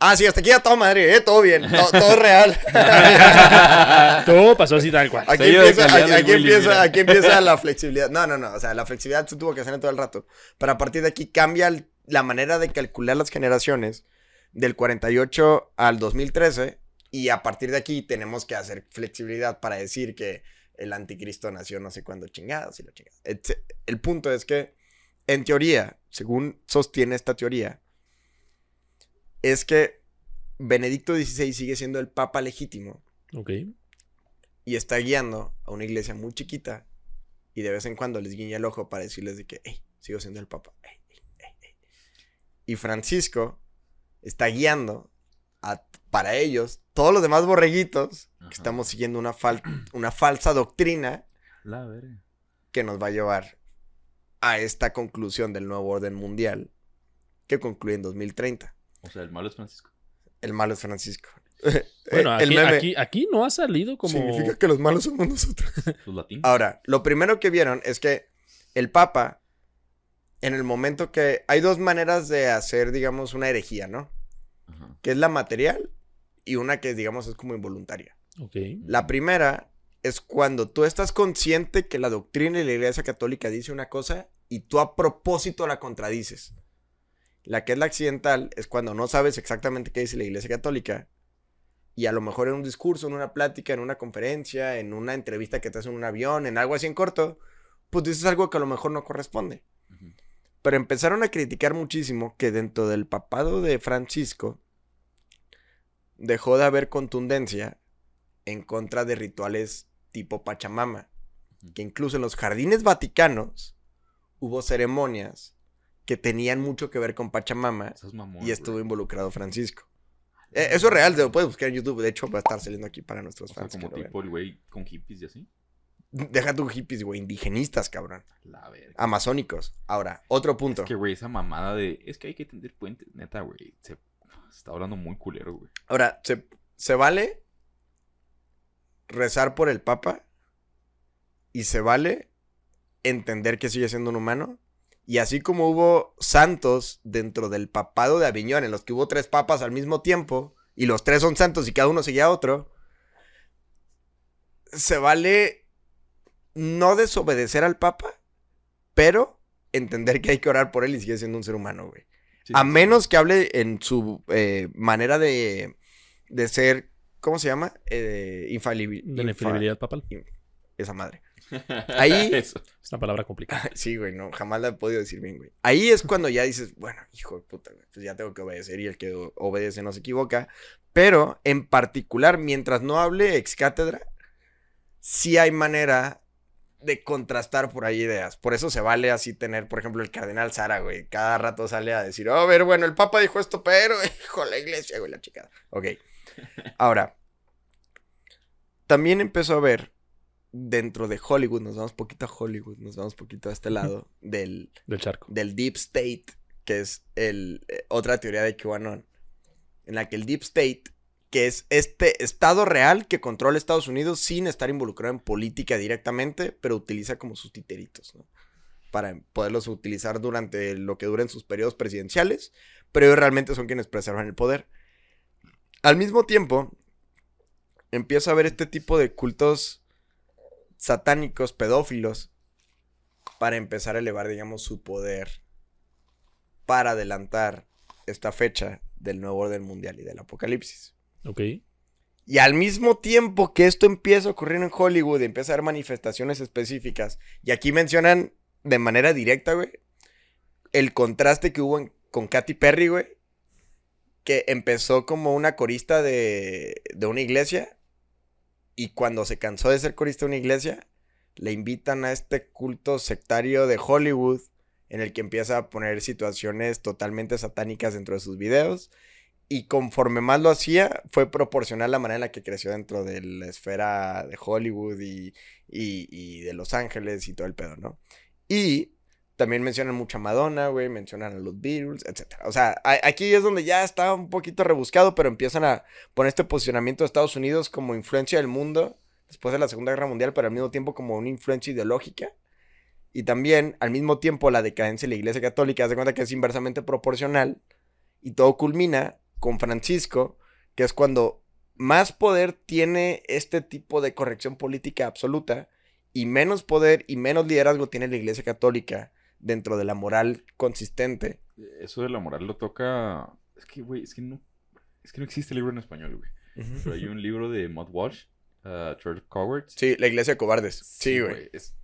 ah, sí, hasta aquí ya todo madre, eh, todo bien, to- todo, real. todo pasó así tal cual. Aquí empieza, aquí, aquí Willy, empieza, aquí empieza la flexibilidad. No, no, no. O sea, la flexibilidad se tuvo que hacer en todo el rato. Pero a partir de aquí cambia el- la manera de calcular las generaciones del 48 al 2013. Y a partir de aquí tenemos que hacer flexibilidad para decir que el anticristo nació no sé cuándo chingados y la chingada. El punto es que en teoría, según sostiene esta teoría, es que Benedicto XVI sigue siendo el papa legítimo Ok. y está guiando a una iglesia muy chiquita y de vez en cuando les guiña el ojo para decirles de que, hey, sigo siendo el papa. ey, ey, ey, ey". Y Francisco está guiando a, para ellos, todos los demás borreguitos, Ajá. que estamos siguiendo una, fal- una falsa doctrina La verga. que nos va a llevar a esta conclusión del nuevo orden mundial que concluye en 2030. O sea, el malo es Francisco. El malo es Francisco. Bueno, El aquí, meme aquí, aquí no ha salido como. significa que los malos somos nosotros. Los latinos. Ahora, lo primero que vieron es que el Papa, en el momento que hay dos maneras de hacer, digamos, una herejía, ¿no? Ajá. Que es la material y una que, digamos, es como involuntaria. La primera es cuando tú estás consciente que la doctrina de la Iglesia Católica dice una cosa y tú a propósito la contradices. La que es la accidental es cuando no sabes exactamente qué dice la Iglesia Católica y a lo mejor en un discurso, en una plática, en una conferencia, en una entrevista que te hacen en un avión, en algo así en corto, pues dices algo que a lo mejor no corresponde. Pero empezaron a criticar muchísimo que dentro del papado de Francisco dejó de haber contundencia en contra de rituales tipo Pachamama. Que incluso en los jardines vaticanos hubo ceremonias que tenían mucho que ver con Pachamama mamón, y estuvo involucrado Francisco. Eh, eso es real, te lo puedes buscar en YouTube. De hecho, va a estar saliendo aquí para nuestros O fans. como tipo el güey con hippies y así. Deja tu hippies, güey, indigenistas, cabrón. La verga. Amazónicos. Ahora, otro punto. Es que, güey, esa mamada de. Es que hay que tender puentes. Neta, güey. Se está hablando muy culero, güey. Ahora, ¿se, se vale rezar por el Papa? Y se vale entender que sigue siendo un humano. Y así como hubo santos dentro del papado de Aviñón, en los que hubo tres papas al mismo tiempo, y los tres son santos y cada uno seguía a otro, se vale no desobedecer al Papa, pero entender que hay que orar por él y sigue siendo un ser humano, güey. Sí, A menos que hable en su eh, manera de, de ser, ¿cómo se llama? Eh, infalibil- De la infa- infalibilidad papal. Esa madre. Ahí- Eso. Es una palabra complicada. Sí, güey, no, jamás la he podido decir bien, güey. Ahí es cuando ya dices, bueno, hijo de puta, güey, pues ya tengo que obedecer y el que obedece no se equivoca. Pero, en particular, mientras no hable ex cátedra, sí hay manera de contrastar por ahí ideas. Por eso se vale así tener, por ejemplo, el cardenal Sara, güey. Cada rato sale a decir, oh, a ver, bueno, el papa dijo esto, pero, hijo, la iglesia, güey, la chicada. Ok. Ahora, también empezó a ver dentro de Hollywood, nos vamos poquito a Hollywood, nos vamos poquito a este lado del, Del charco. del Deep State, que es el, eh, otra teoría de QAnon, en la que el Deep State, que es este estado real que controla Estados Unidos sin estar involucrado en política directamente, pero utiliza como sus titeritos. Para poderlos utilizar durante lo que duren sus periodos presidenciales, pero ellos realmente son quienes preservan el poder. Al mismo tiempo, empieza a haber este tipo de cultos satánicos, pedófilos, para empezar a elevar, digamos, su poder para adelantar esta fecha del nuevo orden mundial y del apocalipsis. Ok. Y al mismo tiempo que esto empieza a ocurrir en Hollywood, empieza a haber manifestaciones específicas, y aquí mencionan de manera directa, güey, el contraste que hubo con Katy Perry, güey, que empezó como una corista de, de una iglesia, y cuando se cansó de ser corista de una iglesia, le invitan a este culto sectario de Hollywood, en el que empieza a poner situaciones totalmente satánicas dentro de sus videos. Y conforme más lo hacía, fue proporcional la manera en la que creció dentro de la esfera de Hollywood y, y- de Los Ángeles y todo el pedo, ¿no? Y también mencionan mucho a Madonna, güey, mencionan a los Beatles, etc. O sea, aquí es donde ya está un poquito rebuscado, pero empiezan a poner este posicionamiento de Estados Unidos como influencia del mundo después de la Segunda Guerra Mundial, pero al mismo tiempo como una influencia ideológica. Y también, al mismo tiempo, la decadencia de la Iglesia Católica, haz de cuenta que es inversamente proporcional. Y todo culmina con Francisco, que es cuando más poder tiene este tipo de corrección política absoluta y menos poder y menos liderazgo tiene la Iglesia Católica dentro de la moral consistente. Eso de la moral lo toca. Es que, güey, es que no. Es que no existe libro en español, güey. Pero hay un libro de Matt Walsh, uh, Church of Cowards. Sí, la Iglesia de cobardes. Sí, güey. Sí.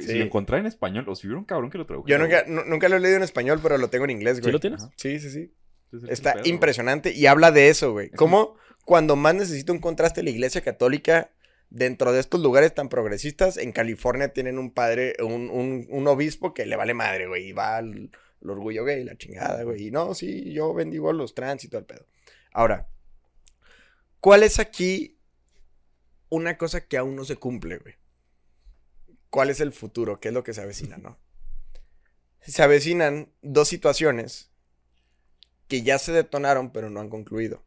Si lo encontré en español, o si hubiera un cabrón que lo tradujera. Yo nunca, nunca lo he leído en español, pero lo tengo en inglés, güey. ¿Sí lo tienes? Ajá. Sí, sí, sí. Es el Está pedo, güey. impresionante y habla de eso, güey. Cómo cuando más necesita un contraste la iglesia católica dentro de estos lugares tan progresistas, en California tienen un padre, un, un- un obispo que le vale madre, güey, y va al, al orgullo gay, la chingada, güey. Y no, sí, yo bendigo a los trans y todo el pedo. Ahora, ¿cuál es aquí una cosa que aún no se cumple, güey? ¿Cuál es el futuro? ¿Qué es lo que se avecina, no? Se avecinan dos situaciones que ya se detonaron pero no han concluido.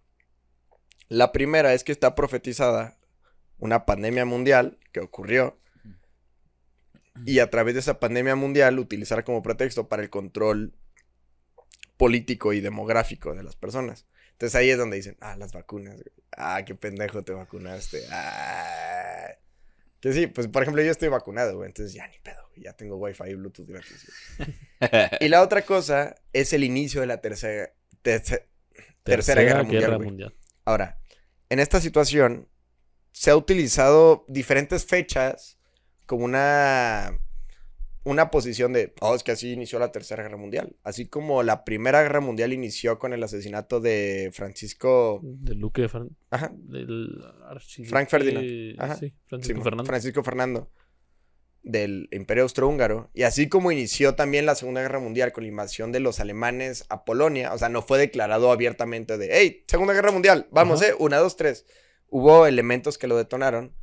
La primera es que está profetizada una pandemia mundial que ocurrió y a través de esa pandemia mundial utilizar como pretexto para el control político y demográfico de las personas. Entonces ahí es donde dicen, ah, las vacunas. Ah, qué pendejo te vacunaste. Ah. Que sí, pues por ejemplo yo estoy vacunado, güey. Entonces ya ni pedo, ya tengo wifi y bluetooth gratis. güey. y la otra cosa es el inicio de la tercera, terce- tercera, guerra mundial. mundial. Ahora, en esta situación se ha utilizado diferentes fechas como una, una posición de, oh, es que así inició la Tercera Guerra Mundial. Así como la Primera Guerra Mundial inició con el asesinato de Francisco... Del Duque de Fran- Ajá, del Frank Ferdinand. Ajá. Sí, sí, Francisco Fernando. Francisco Fernando del Imperio Austrohúngaro. Y así como inició también la Segunda Guerra Mundial con la invasión de los alemanes a Polonia, o sea, no fue declarado abiertamente de, hey, Segunda Guerra Mundial, vamos, Ajá. eh, una, dos, tres. Hubo elementos que lo detonaron.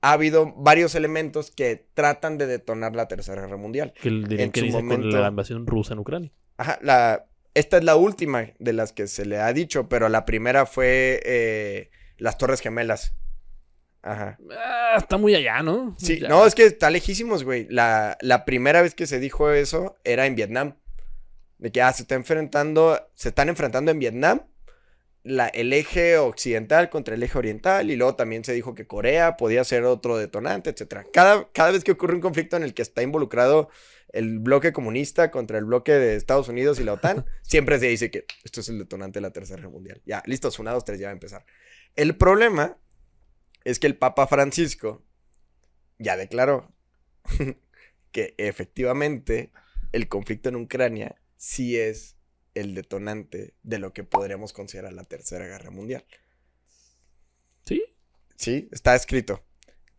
Ha habido varios elementos que tratan de detonar la Tercera Guerra Mundial. que en que su dice con momento- la invasión rusa en Ucrania. Ajá, la, esta es la última de las que se le ha dicho, pero la primera fue eh, las Torres Gemelas. Ajá. Ah, está muy allá, ¿no? Sí, Ya. no, es que está lejísimos, güey. La, la primera vez que se dijo eso era en Vietnam. De que, ah, se está enfrentando, se están enfrentando en Vietnam la, el eje occidental contra el eje oriental. Y luego también se dijo que Corea podía ser otro detonante, etcétera. Cada, cada vez que ocurre un conflicto en el que está involucrado el bloque comunista contra el bloque de Estados Unidos y la OTAN, siempre se dice que esto es el detonante de la Tercera Guerra Mundial. Ya, listos, una, dos, tres, ya va a empezar. El problema es que el Papa Francisco ya declaró que efectivamente el conflicto en Ucrania sí es el detonante de lo que podríamos considerar la Tercera Guerra Mundial. ¿Sí? Sí, está escrito.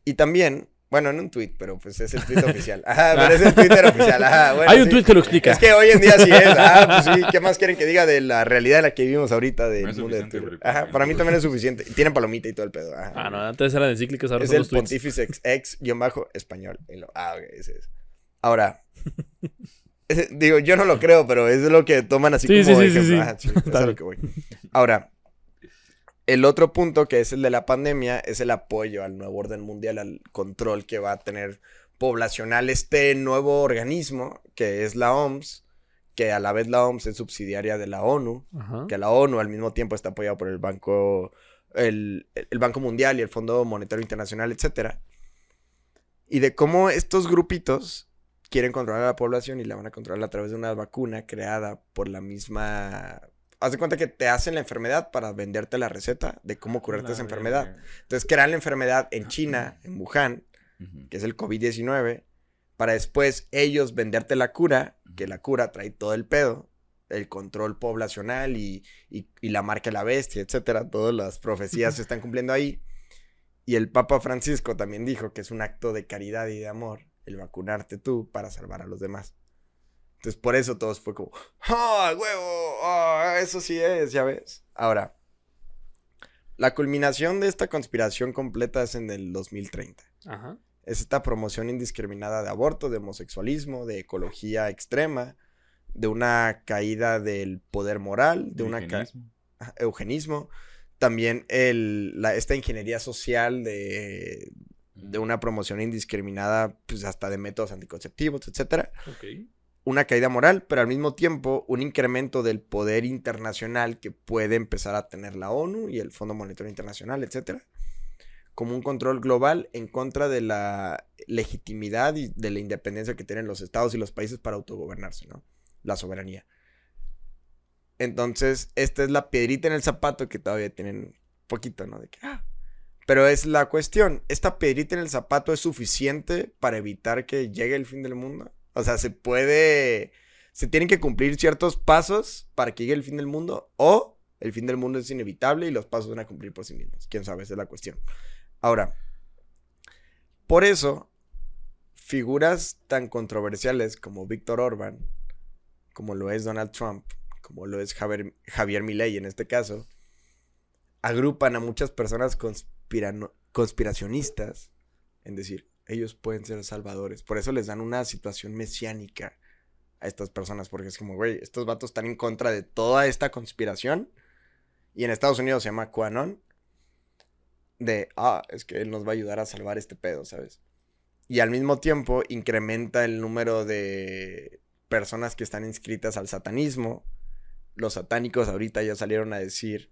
Y también, bueno, en un tweet, pero pues es el tweet oficial. Ajá, pero es el Twitter oficial. Ajá, bueno, Hay un sí. tweet que lo explica. Es que hoy en día sí es. Ah, pues sí, ¿qué más quieren que diga de la realidad en la que vivimos ahorita del No es mundo de Twitter? Ajá, para mí. también es suficiente. Y tienen palomita y todo el pedo. Ajá. Ah, no, antes eran encíclicas, ahora Es son el los tweets. Ex, ex guion bajo español. Ah, ok, ese es. Ahora, ese- digo, yo no lo creo, pero es lo que toman así Sí, como sí, sí, sí, ejemplo. sí. Ajá, sí, es Está a lo que voy. Ahora, el otro punto que es el de la pandemia es el apoyo al nuevo orden mundial, al control que va a tener poblacional este nuevo organismo que es la OMS, que a la vez la OMS es subsidiaria de la ONU Ajá. que la ONU al mismo tiempo está apoyada por el Banco, el, el Banco Mundial y el Fondo Monetario Internacional, etcétera. Y de cómo estos grupitos quieren controlar a la población y la van a controlar a través de una vacuna creada por la misma... Haz de cuenta que te hacen la enfermedad para venderte la receta de cómo curarte La esa enfermedad. verga. Entonces crean la enfermedad en China, en Wuhan, que es el COVID-19, para después ellos venderte la cura, que la cura trae todo el pedo, el control poblacional y, y- y la marca de la bestia, etcétera. Todas las profecías se están cumpliendo ahí. Y el Papa Francisco también dijo que es un acto de caridad y de amor el vacunarte tú para salvar a los demás. Entonces por eso todos fue como, ¡ah, huevo! ¡Ah, eso sí es, ya ves! Ahora, la culminación de esta conspiración completa es en el 2030 Ajá. es esta promoción indiscriminada de aborto, de homosexualismo, de ecología extrema, de una caída del poder moral, de una ca- Eugenismo. eugenismo, también el, la- esta ingeniería social de, de una promoción indiscriminada, pues hasta de métodos anticonceptivos, etcétera Ok. Una caída moral, pero al mismo tiempo un incremento del poder internacional que puede empezar a tener la ONU y el Fondo Monetario Internacional, etcétera, como un control global en contra de la legitimidad y de la independencia que tienen los estados y los países para autogobernarse, ¿no? La soberanía. Entonces, esta es la piedrita en el zapato que todavía tienen poquito, ¿no? De que, ah, Pero es la cuestión, ¿esta piedrita en el zapato es suficiente para evitar que llegue el fin del mundo? O sea, se puede... Se tienen que cumplir ciertos pasos para que llegue el fin del mundo o el fin del mundo es inevitable y los pasos van a cumplir por sí mismos. Quién sabe, esa es la cuestión. Ahora, por eso, figuras tan controversiales como Víctor Orban, como lo es Donald Trump, como lo es Javier, Javier Milei en este caso, agrupan a muchas personas conspiracionistas en decir, ellos pueden ser salvadores. Por eso les dan una situación mesiánica a estas personas, porque es como, güey, estos vatos están en contra de toda esta conspiración. Y en Estados Unidos se llama QAnon. De, ah, es que él nos va a ayudar a salvar este pedo, ¿sabes? Y al mismo tiempo incrementa el número de personas que están inscritas al satanismo. Los satánicos ahorita ya salieron a decir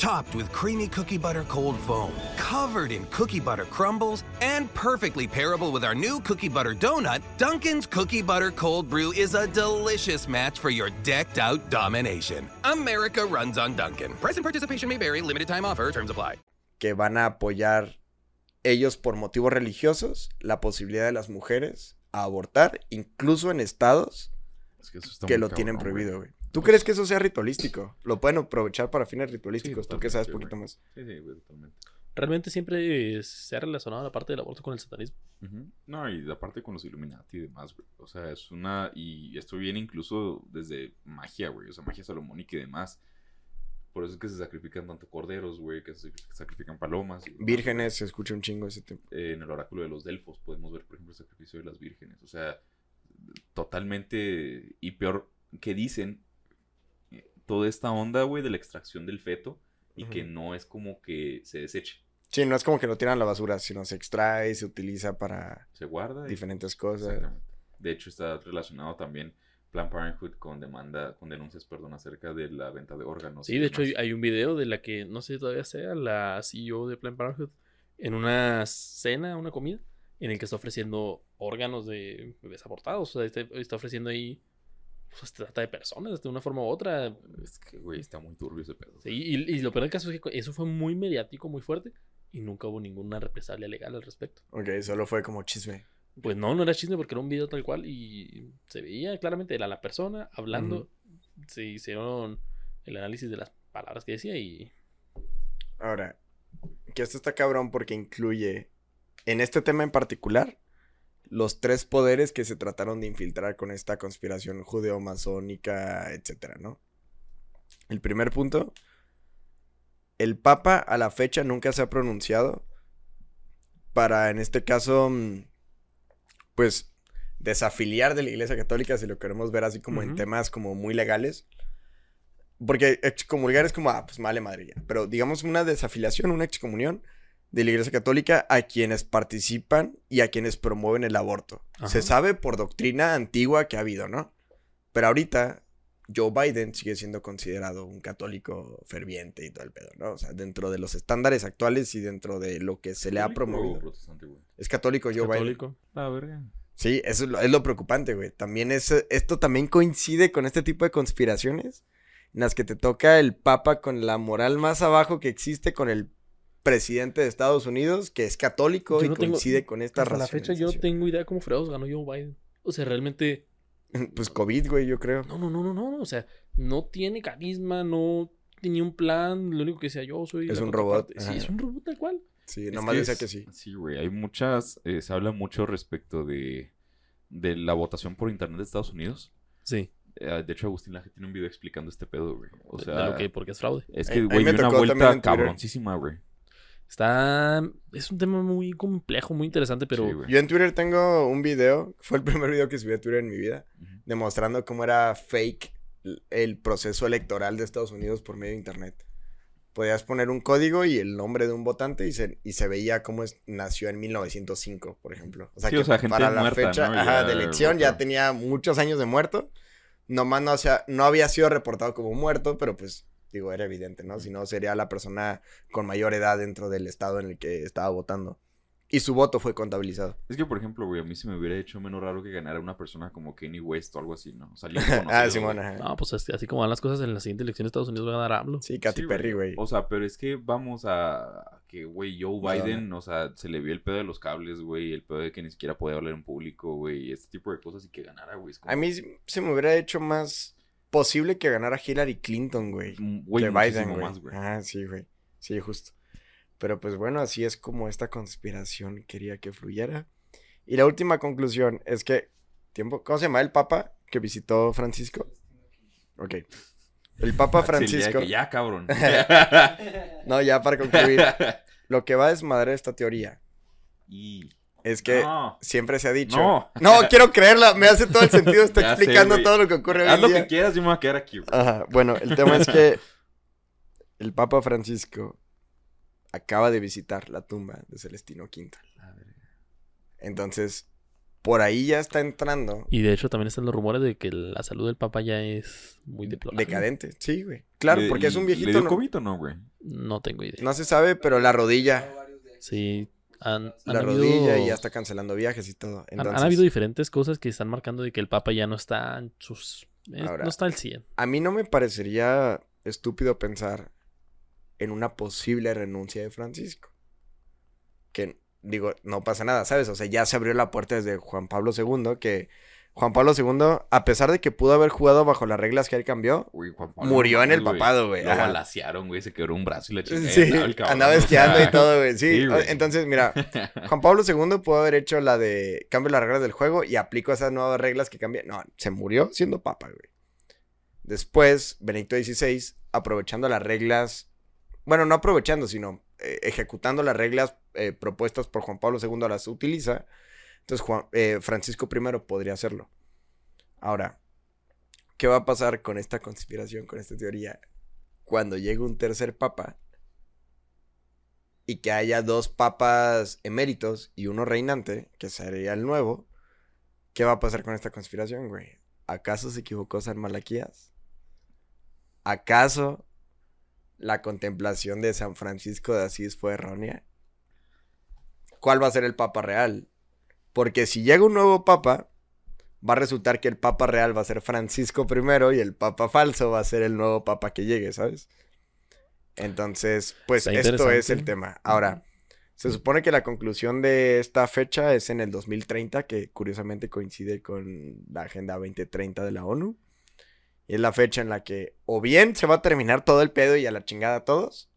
Topped with creamy cookie butter cold foam, covered in cookie butter crumbles, and perfectly pairable with our new cookie butter donut, Dunkin's Cookie Butter Cold Brew is a delicious match for your decked out domination. America runs on Dunkin'. Price and participation may vary, limited time offer, terms apply. que van a apoyar ellos por motivos religiosos la posibilidad de las mujeres a abortar, incluso en estados Es que que muy lo tienen prohibido, güey. ¿Tú crees que eso sea ritualístico? Lo pueden aprovechar para fines ritualísticos, tú que sabes totalmente, poquito más. Sí, sí, güey, totalmente. Realmente siempre se ha relacionado la parte del aborto con el satanismo. No, y aparte con los Illuminati y demás, güey. O sea, es una. Y esto viene incluso desde magia, güey. O sea, magia salomónica y demás. Por eso es que se sacrifican tanto corderos, güey. Que se sacrifican palomas. Vírgenes, se escucha un chingo ese tiempo. eh, en el oráculo de los Delfos podemos ver, por ejemplo, el sacrificio de las vírgenes. O sea, totalmente. Y peor que dicen eh, toda esta onda, güey, de la extracción del feto y que Ujú. no es como que se deseche. Sí, no es como que lo tiran a la basura, sino se extrae, se utiliza para Se guarda. y- diferentes cosas. Exactamente. De hecho, está relacionado también Planned Parenthood con demanda, con denuncias, perdón, acerca de la venta de órganos. Sí, de hecho hay, demás. hay un video de la que, no sé si todavía sea, la CEO de Planned Parenthood, en una cena, una comida, en el que está ofreciendo órganos de bebés abortados. O sea, está, está ofreciendo ahí, pues, trata de personas de una forma u otra. Es que, güey, está muy turbio ese pedo. Sí, y, y lo peor del caso es que eso fue muy mediático, muy fuerte, y nunca hubo ninguna represalia legal al respecto. Ok, solo fue como chisme. Pues no, no era chisme porque era un video tal cual y se veía claramente, era la persona hablando, se hicieron el análisis de las palabras que decía y Ahora, que esto está cabrón porque incluye, en este tema en particular, los tres poderes que se trataron de infiltrar con esta conspiración judeo-masónica, etcétera, ¿no? El primer punto, el Papa a la fecha nunca se ha pronunciado para, en este caso, mm, pues, desafiliar de la Iglesia Católica, si lo queremos ver así como en temas como muy legales. Porque excomulgar es como, ah, pues vale madre ya. Pero digamos una desafiliación, una excomunión de la Iglesia Católica a quienes participan y a quienes promueven el aborto. Se sabe por doctrina antigua que ha habido, ¿no? Pero ahorita Joe Biden sigue siendo considerado un católico ferviente y todo el pedo, ¿no? O sea, dentro de los estándares actuales y dentro de lo que se le ha ¿Católico o promovido. protestante, güey? Es católico Joe Biden. católico. Ah, verga. Sí, eso es lo, es lo preocupante, güey. También es, esto también coincide con este tipo de conspiraciones en las que te toca el papa con la moral más abajo que existe con el presidente de Estados Unidos, que es católico Yo y no tengo- coincide con esta Hasta la fecha yo tengo idea cómo fregados ganó Joe Biden. O sea, realmente Pues COVID, güey, yo creo. no, no, no, no, no, o sea, no tiene carisma, no tenía un plan, lo único que decía yo soy Es un robot, contraparte". Sí, es un robot tal cual. Sí, Es nomás decía es- que sí. Sí, güey. Hay muchas. eh, se habla mucho respecto de, de la votación por internet de Estados Unidos. Sí. Eh, de hecho, Agustín Laje tiene un video explicando este pedo, güey. O de sea, lo que porque es fraude. es A- a que, güey, una vuelta cabroncísima, güey. Está. Es un tema muy complejo, muy interesante, pero. Sí. Yo en Twitter tengo un video, fue el primer video que subí a Twitter en mi vida, demostrando cómo era fake el proceso electoral de Estados Unidos por medio de internet. Podías poner un código y el nombre de un votante y se, y se veía cómo es- nació en 1905, por ejemplo. O sea, Sí, que o sea, gente para la muerta, fecha ¿no? ajá, Ya de elección ya tenía muchos años de muerto. Nomás no, o sea, no había sido reportado como muerto, pero pues, digo, era evidente, ¿no? Si no, sería la persona con mayor edad dentro del estado en el que estaba votando. Y su voto fue contabilizado. Es que, por ejemplo, güey, a mí se me hubiera hecho menos raro que ganara una persona como Kanye West o algo así, ¿no? O sea, ah, ajá. No, pues es que así como van las cosas en la siguiente elección de Estados Unidos va a ganar AMLO. Sí, Katy Sí, Perry, güey. O sea, pero es que vamos a que, güey, Joe. Biden, o sea, se le vio el pedo de los cables, güey, el pedo de que ni siquiera podía hablar en público, güey, y este tipo de cosas y que ganara, güey. como- A mí se me hubiera hecho más posible que ganara Hillary Clinton, güey. Mm, güey, que Biden, güey. más, güey. Ah, sí, güey. Sí, justo. Pero pues bueno, así es como esta conspiración quería que fluyera. Y la última conclusión es que, tiempo, ¿cómo se llama el Papa que visitó Francisco? Ok. El Papa Sí, de Francisco. que ya, cabrón. No, ya para concluir. Lo que va a desmadrar esta teoría y... es que No. siempre se ha dicho. No. No, quiero creerla. Me hace todo el sentido. Está Ya explicando todo lo que ocurre hoy Haz en lo día. que quieras, yo me voy a quedar aquí. Ajá, bueno, el tema es que el Papa Francisco acaba de visitar la tumba de Celestino V. Entonces, por ahí ya está entrando Y de hecho también están los rumores de que la salud del Papa ya es muy deplorable. decadente. Sí, güey. Claro, Le- porque es un ¿Le viejito. dio No, COVID o no, güey? No tengo idea. no se sabe, pero la rodilla, Sí, han, han la habido, rodilla y ya está cancelando viajes y todo. han- habido diferentes cosas que están marcando de que el Papa ya no está en sus... eh, Ahora- no está al 100. a mí no me parecería estúpido pensar en una posible renuncia de Francisco. Que, digo, no pasa nada, ¿sabes? O sea, ya se abrió la puerta desde Juan Pablo II, que Juan Pablo II, a pesar de que pudo haber jugado bajo las reglas que él cambió, Güey, Juan Pablo, Murió en el papado, güey, Lo ajá. balacearon, güey, se quebró un brazo y la chingada. sí, el cabrón, andaba o sea, esquiando y todo, güey. Sí, sí, güey. entonces, mira, Juan Pablo II pudo haber hecho la de cambio las reglas del juego y aplicó esas nuevas reglas que cambian. No, se murió siendo papa, güey. Después, Benedicto XVI, aprovechando las reglas, bueno, no aprovechando, sino eh, ejecutando las reglas eh, propuestas por Juan Pablo II, las utiliza. Entonces, Juan, eh, Francisco I podría hacerlo. Ahora, ¿qué va a pasar con esta conspiración, con esta teoría? Cuando llegue un tercer papa y que haya dos papas eméritos y uno reinante, que sería el nuevo, ¿qué va a pasar con esta conspiración, güey? ¿Acaso se equivocó San Malaquías? ¿Acaso la contemplación de San Francisco de Asís fue errónea? ¿Cuál va a ser el papa real? Porque si llega un nuevo papa, va a resultar que el papa real va a ser Francisco I y el papa falso va a ser el nuevo papa que llegue, ¿sabes? Entonces, pues esto es el tema. Ahora, se supone que la conclusión de esta fecha es en el 2030, que curiosamente coincide con la Agenda 2030 de la ONU. Y es la fecha en la que o bien se va a terminar todo el pedo y a la chingada a todos,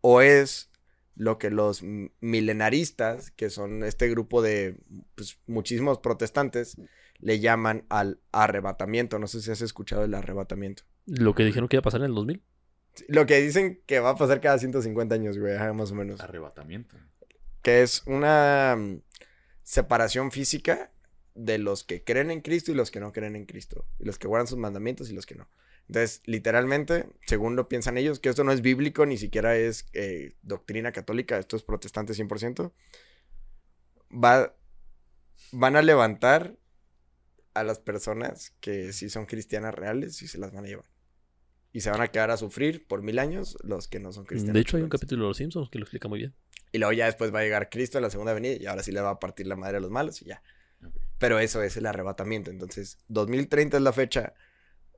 o es lo que los milenaristas, que son este grupo de pues, muchísimos protestantes, le llaman al arrebatamiento. No sé si has escuchado el arrebatamiento. Lo que dijeron que iba a pasar en el 2000. Lo que dicen que va a pasar cada 150 años, güey, más o menos. Arrebatamiento. Que es una mm, separación física de los que creen en Cristo y los que no creen en Cristo. Y los que guardan sus mandamientos y los que no. Entonces, literalmente, según lo piensan ellos, que esto no es bíblico, ni siquiera es eh, doctrina católica, esto es protestante 100%, va, van a levantar a las personas que sí son cristianas reales y se las van a llevar. Y se van a quedar a sufrir por mil años los que no son cristianos. De hecho, hay un capítulo de Los Simpsons que lo explica muy bien. Y luego ya después va a llegar Cristo en la segunda venida y ahora sí le va a partir la madre a los malos y ya. Pero eso es el arrebatamiento. Entonces, 2030 es la fecha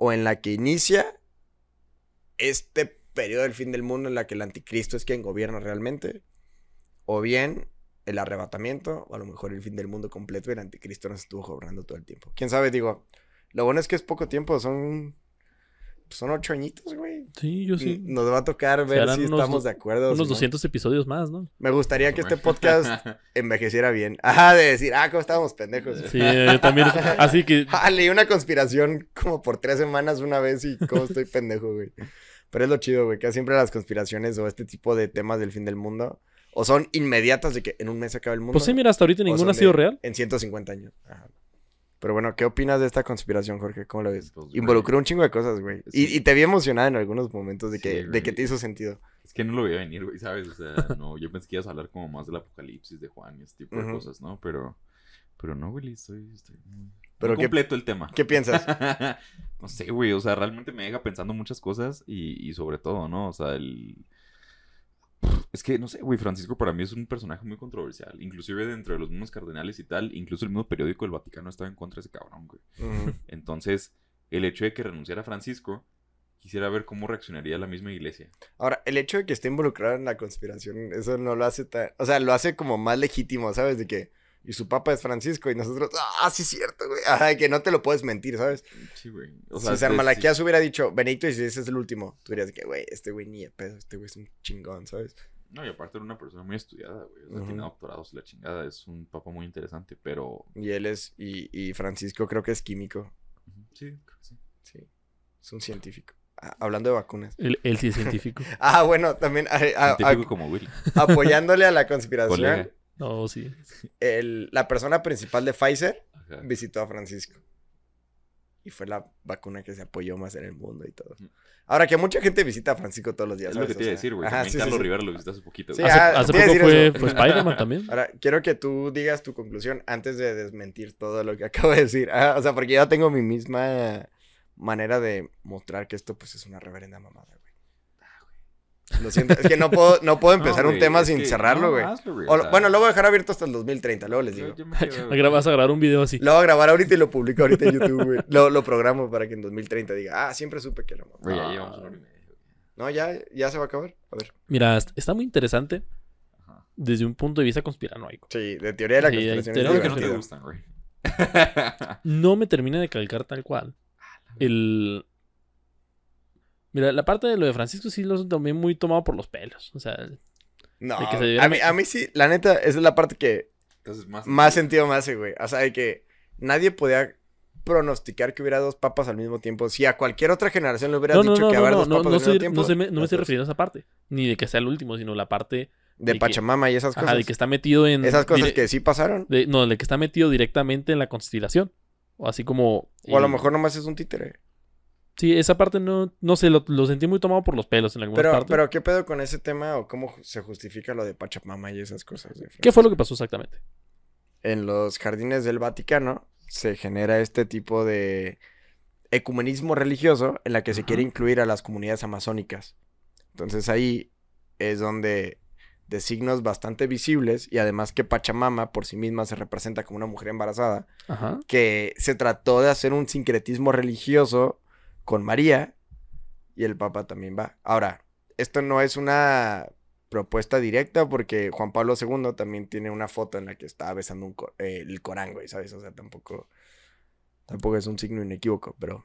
o en la que inicia este periodo del fin del mundo en la que el anticristo es quien gobierna realmente. O bien el arrebatamiento, o a lo mejor el fin del mundo completo y el anticristo nos estuvo gobernando todo el tiempo. ¿Quién sabe? Digo, lo bueno es que es poco tiempo, son... Son ocho añitos, güey. Sí, yo sí. Nos va a tocar ver si unos estamos de acuerdo. Unos si no. 200 episodios más, ¿no? Me gustaría que este podcast envejeciera bien. Ajá, de decir, ah, cómo estábamos pendejos. Sí, yo también. Así que Ah, leí una conspiración como por tres semanas una vez y cómo estoy pendejo, güey. Pero es lo chido, güey, que siempre las conspiraciones o este tipo de temas del fin del mundo o son inmediatas de que en un mes se acaba el mundo. Pues sí, mira, hasta ahorita ninguna ha sido de real. En 150 años. Ajá. Pero bueno, ¿qué opinas de esta conspiración, Jorge? ¿Cómo lo ves? Pues, güey. Involucró un chingo de cosas, güey. Y, Sí. y te vi emocionada en algunos momentos de Sí, que, de güey. que te hizo sentido. Es que no lo veía venir, güey, ¿sabes? O sea, no, yo pensé que ibas a hablar como más del apocalipsis de Juan y ese tipo de cosas, ¿no? Pero, pero no, güey, estoy, estoy muy- Pero completo el tema. ¿Qué piensas? no sé, güey, o sea, realmente me deja pensando muchas cosas y, y sobre todo, ¿no? O sea, el... Es que, no sé, güey, Francisco para mí es un personaje muy controversial. Inclusive dentro de los mismos cardenales y tal, incluso el mismo periódico del Vaticano estaba en contra de ese cabrón, güey. Entonces, el hecho de que renunciara Francisco, quisiera ver cómo reaccionaría la misma iglesia. Ahora, el hecho de que esté involucrado en la conspiración, eso no lo hace tan... O sea, lo hace como más legítimo, ¿sabes? De que... Y su papa es Francisco y nosotros... Ah, sí es cierto, güey. Ajá, que no te lo puedes mentir, ¿sabes? Sí, güey. O si de- San Malaquías hubiera dicho Benito y si ese es el último, tú dirías que, güey, este güey ni de pedo, este güey es un chingón, ¿sabes? No, y aparte era una persona muy estudiada, güey. O sea, tiene doctorados y la chingada. Es un papa muy interesante, pero... Y él es... Y, y Francisco creo que es químico. Sí, creo que sí. Sí. Es un científico. Ah, hablando de vacunas. Él, él sí es científico. Ah, bueno, también a- a- a- Científico como Willy. apoyándole a la conspiración, Colega. No, sí. el- la persona principal de Pfizer Ajá. visitó a Francisco. Y fue la vacuna que se apoyó más en el mundo y todo. Ujú. Ahora que mucha gente visita a Francisco todos los días. Es lo que te iba a decir, güey. sí, sí, Carlos sí. Rivera lo visitaste hace poquito, Sí. Hace, ah, hace poco fue, fue Spider-Man también. Ahora, quiero que tú digas tu conclusión antes de desmentir todo lo que acabo de decir. Ah, o sea, porque yo tengo mi misma manera de mostrar que esto pues es una reverenda mamada, güey. Lo siento, es que no puedo, no puedo empezar No, un tema sin que- cerrarlo, no, güey. bueno, lo voy a dejar abierto hasta el 2030, luego les digo. yo- yo me Vas a grabar un video así. Lo voy a grabar ahorita y lo publico ahorita en YouTube, güey. Lo, lo programo para que en 2030 diga, ah, siempre supe que era mamá. Güey, ya Ah. llevamos una hora y media, güey. No, ya, ya se va a acabar. A ver. Mira, est- está muy interesante Ajá. desde un punto de vista conspiranoico. Sí, de teoría de la Sí, conspiración. teoría Creo que no te gustan, güey. No me termina de calcar tal cual. El. Mira, la parte de lo de Francisco sí lo tomé muy tomado por los pelos. O sea, No, De que se debiera a mí, met- a mí sí, la neta, esa es la parte que Entonces, más... más sentido me hace, güey. O sea, de que nadie podía pronosticar que hubiera dos papas al mismo tiempo. Si a cualquier otra generación le hubieras no, dicho no, que no, haber no, dos papas no, al mismo tiempo. no se me- no me estoy refiriendo a esa parte. Ni de que sea el último, sino la parte. De de que- Pachamama y esas cosas. Ajá, de que está metido en. Esas cosas dire- que sí pasaron. de- no, de que está metido directamente en la conspiración. O así como. O a lo mejor nomás es un títere. Sí, esa parte no. No sé, lo, lo sentí muy tomado por los pelos en alguna Pero, parte. pero, ¿qué pedo con ese tema o cómo se justifica lo de Pachamama y esas cosas? de ¿Qué fue lo que pasó exactamente? en los jardines del Vaticano se genera este tipo de ecumenismo religioso en la que se quiere incluir a las comunidades amazónicas. Entonces ahí es donde de signos bastante visibles y además que Pachamama por sí misma se representa como una mujer embarazada, Ajá. que se trató de hacer un sincretismo religioso con María y el Papa también va. Ahora, esto no es una propuesta directa porque Juan Pablo II también tiene una foto en la que está besando un eh, el Corán, güey, ¿sabes? O sea, tampoco, tampoco es un signo inequívoco, pero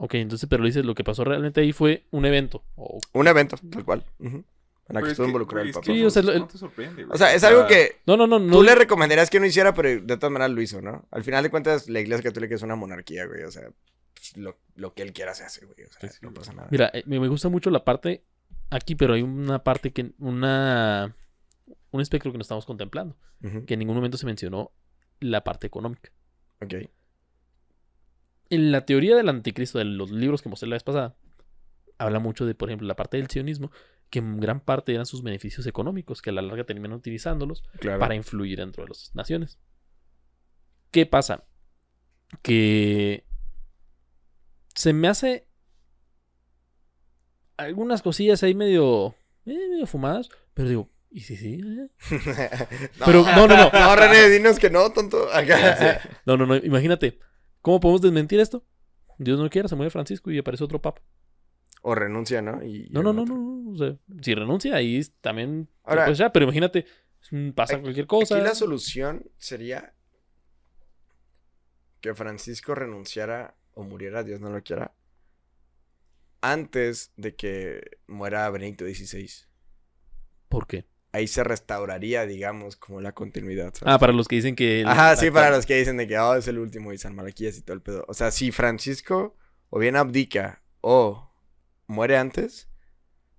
Ok, entonces, pero dices, lo que pasó realmente ahí fue un evento. Un evento, tal cual, ujú, en la que es estuvo involucrado el que Sí, o sea, no el- te sorprende, güey. O sea, es algo que No, no, no. no tú le recomendarías que no hiciera, pero de todas maneras lo hizo, ¿no? Al final de cuentas, la iglesia católica es una monarquía, güey, o sea, pues, lo, lo que él quiera se hace, güey, o sea, Sí, no pasa nada. Mira, eh, me gusta mucho la parte aquí, pero hay una parte que. Una. Un espectro que no estamos contemplando. Que en ningún momento se mencionó la parte económica. Ok. En la teoría del anticristo, de los libros que mostré la vez pasada, habla mucho de, por ejemplo, la parte del sionismo, que en gran parte eran sus beneficios económicos, que a la larga terminan utilizándolos Claro. para influir dentro de las naciones. ¿Qué pasa? Que se me hace algunas cosillas ahí medio, eh, medio fumadas, pero digo, ¿y si sí? eh? Pero, no, no, no. No, René, dinos que no, tonto. No, no, no, imagínate, ¿cómo podemos desmentir esto? Dios no quiera, se muere Francisco y aparece otro papa. O renuncia, ¿no? Y, No, no, no, otro. no. O sea, si renuncia, ahí también. Ahora- pues ya, pero imagínate, pasa Aquí- cualquier cosa. Aquí la solución sería que Francisco renunciara o muriera, Dios no lo quiera, antes de que muera Benedicto XVI. ¿Por qué? Ahí se restauraría, digamos, como la continuidad. ¿sabes? Ah, para los que dicen que. el- Ajá, sí, para los que dicen de que oh, es el último y San Malaquías y todo el pedo. O sea, si Francisco o bien abdica o muere antes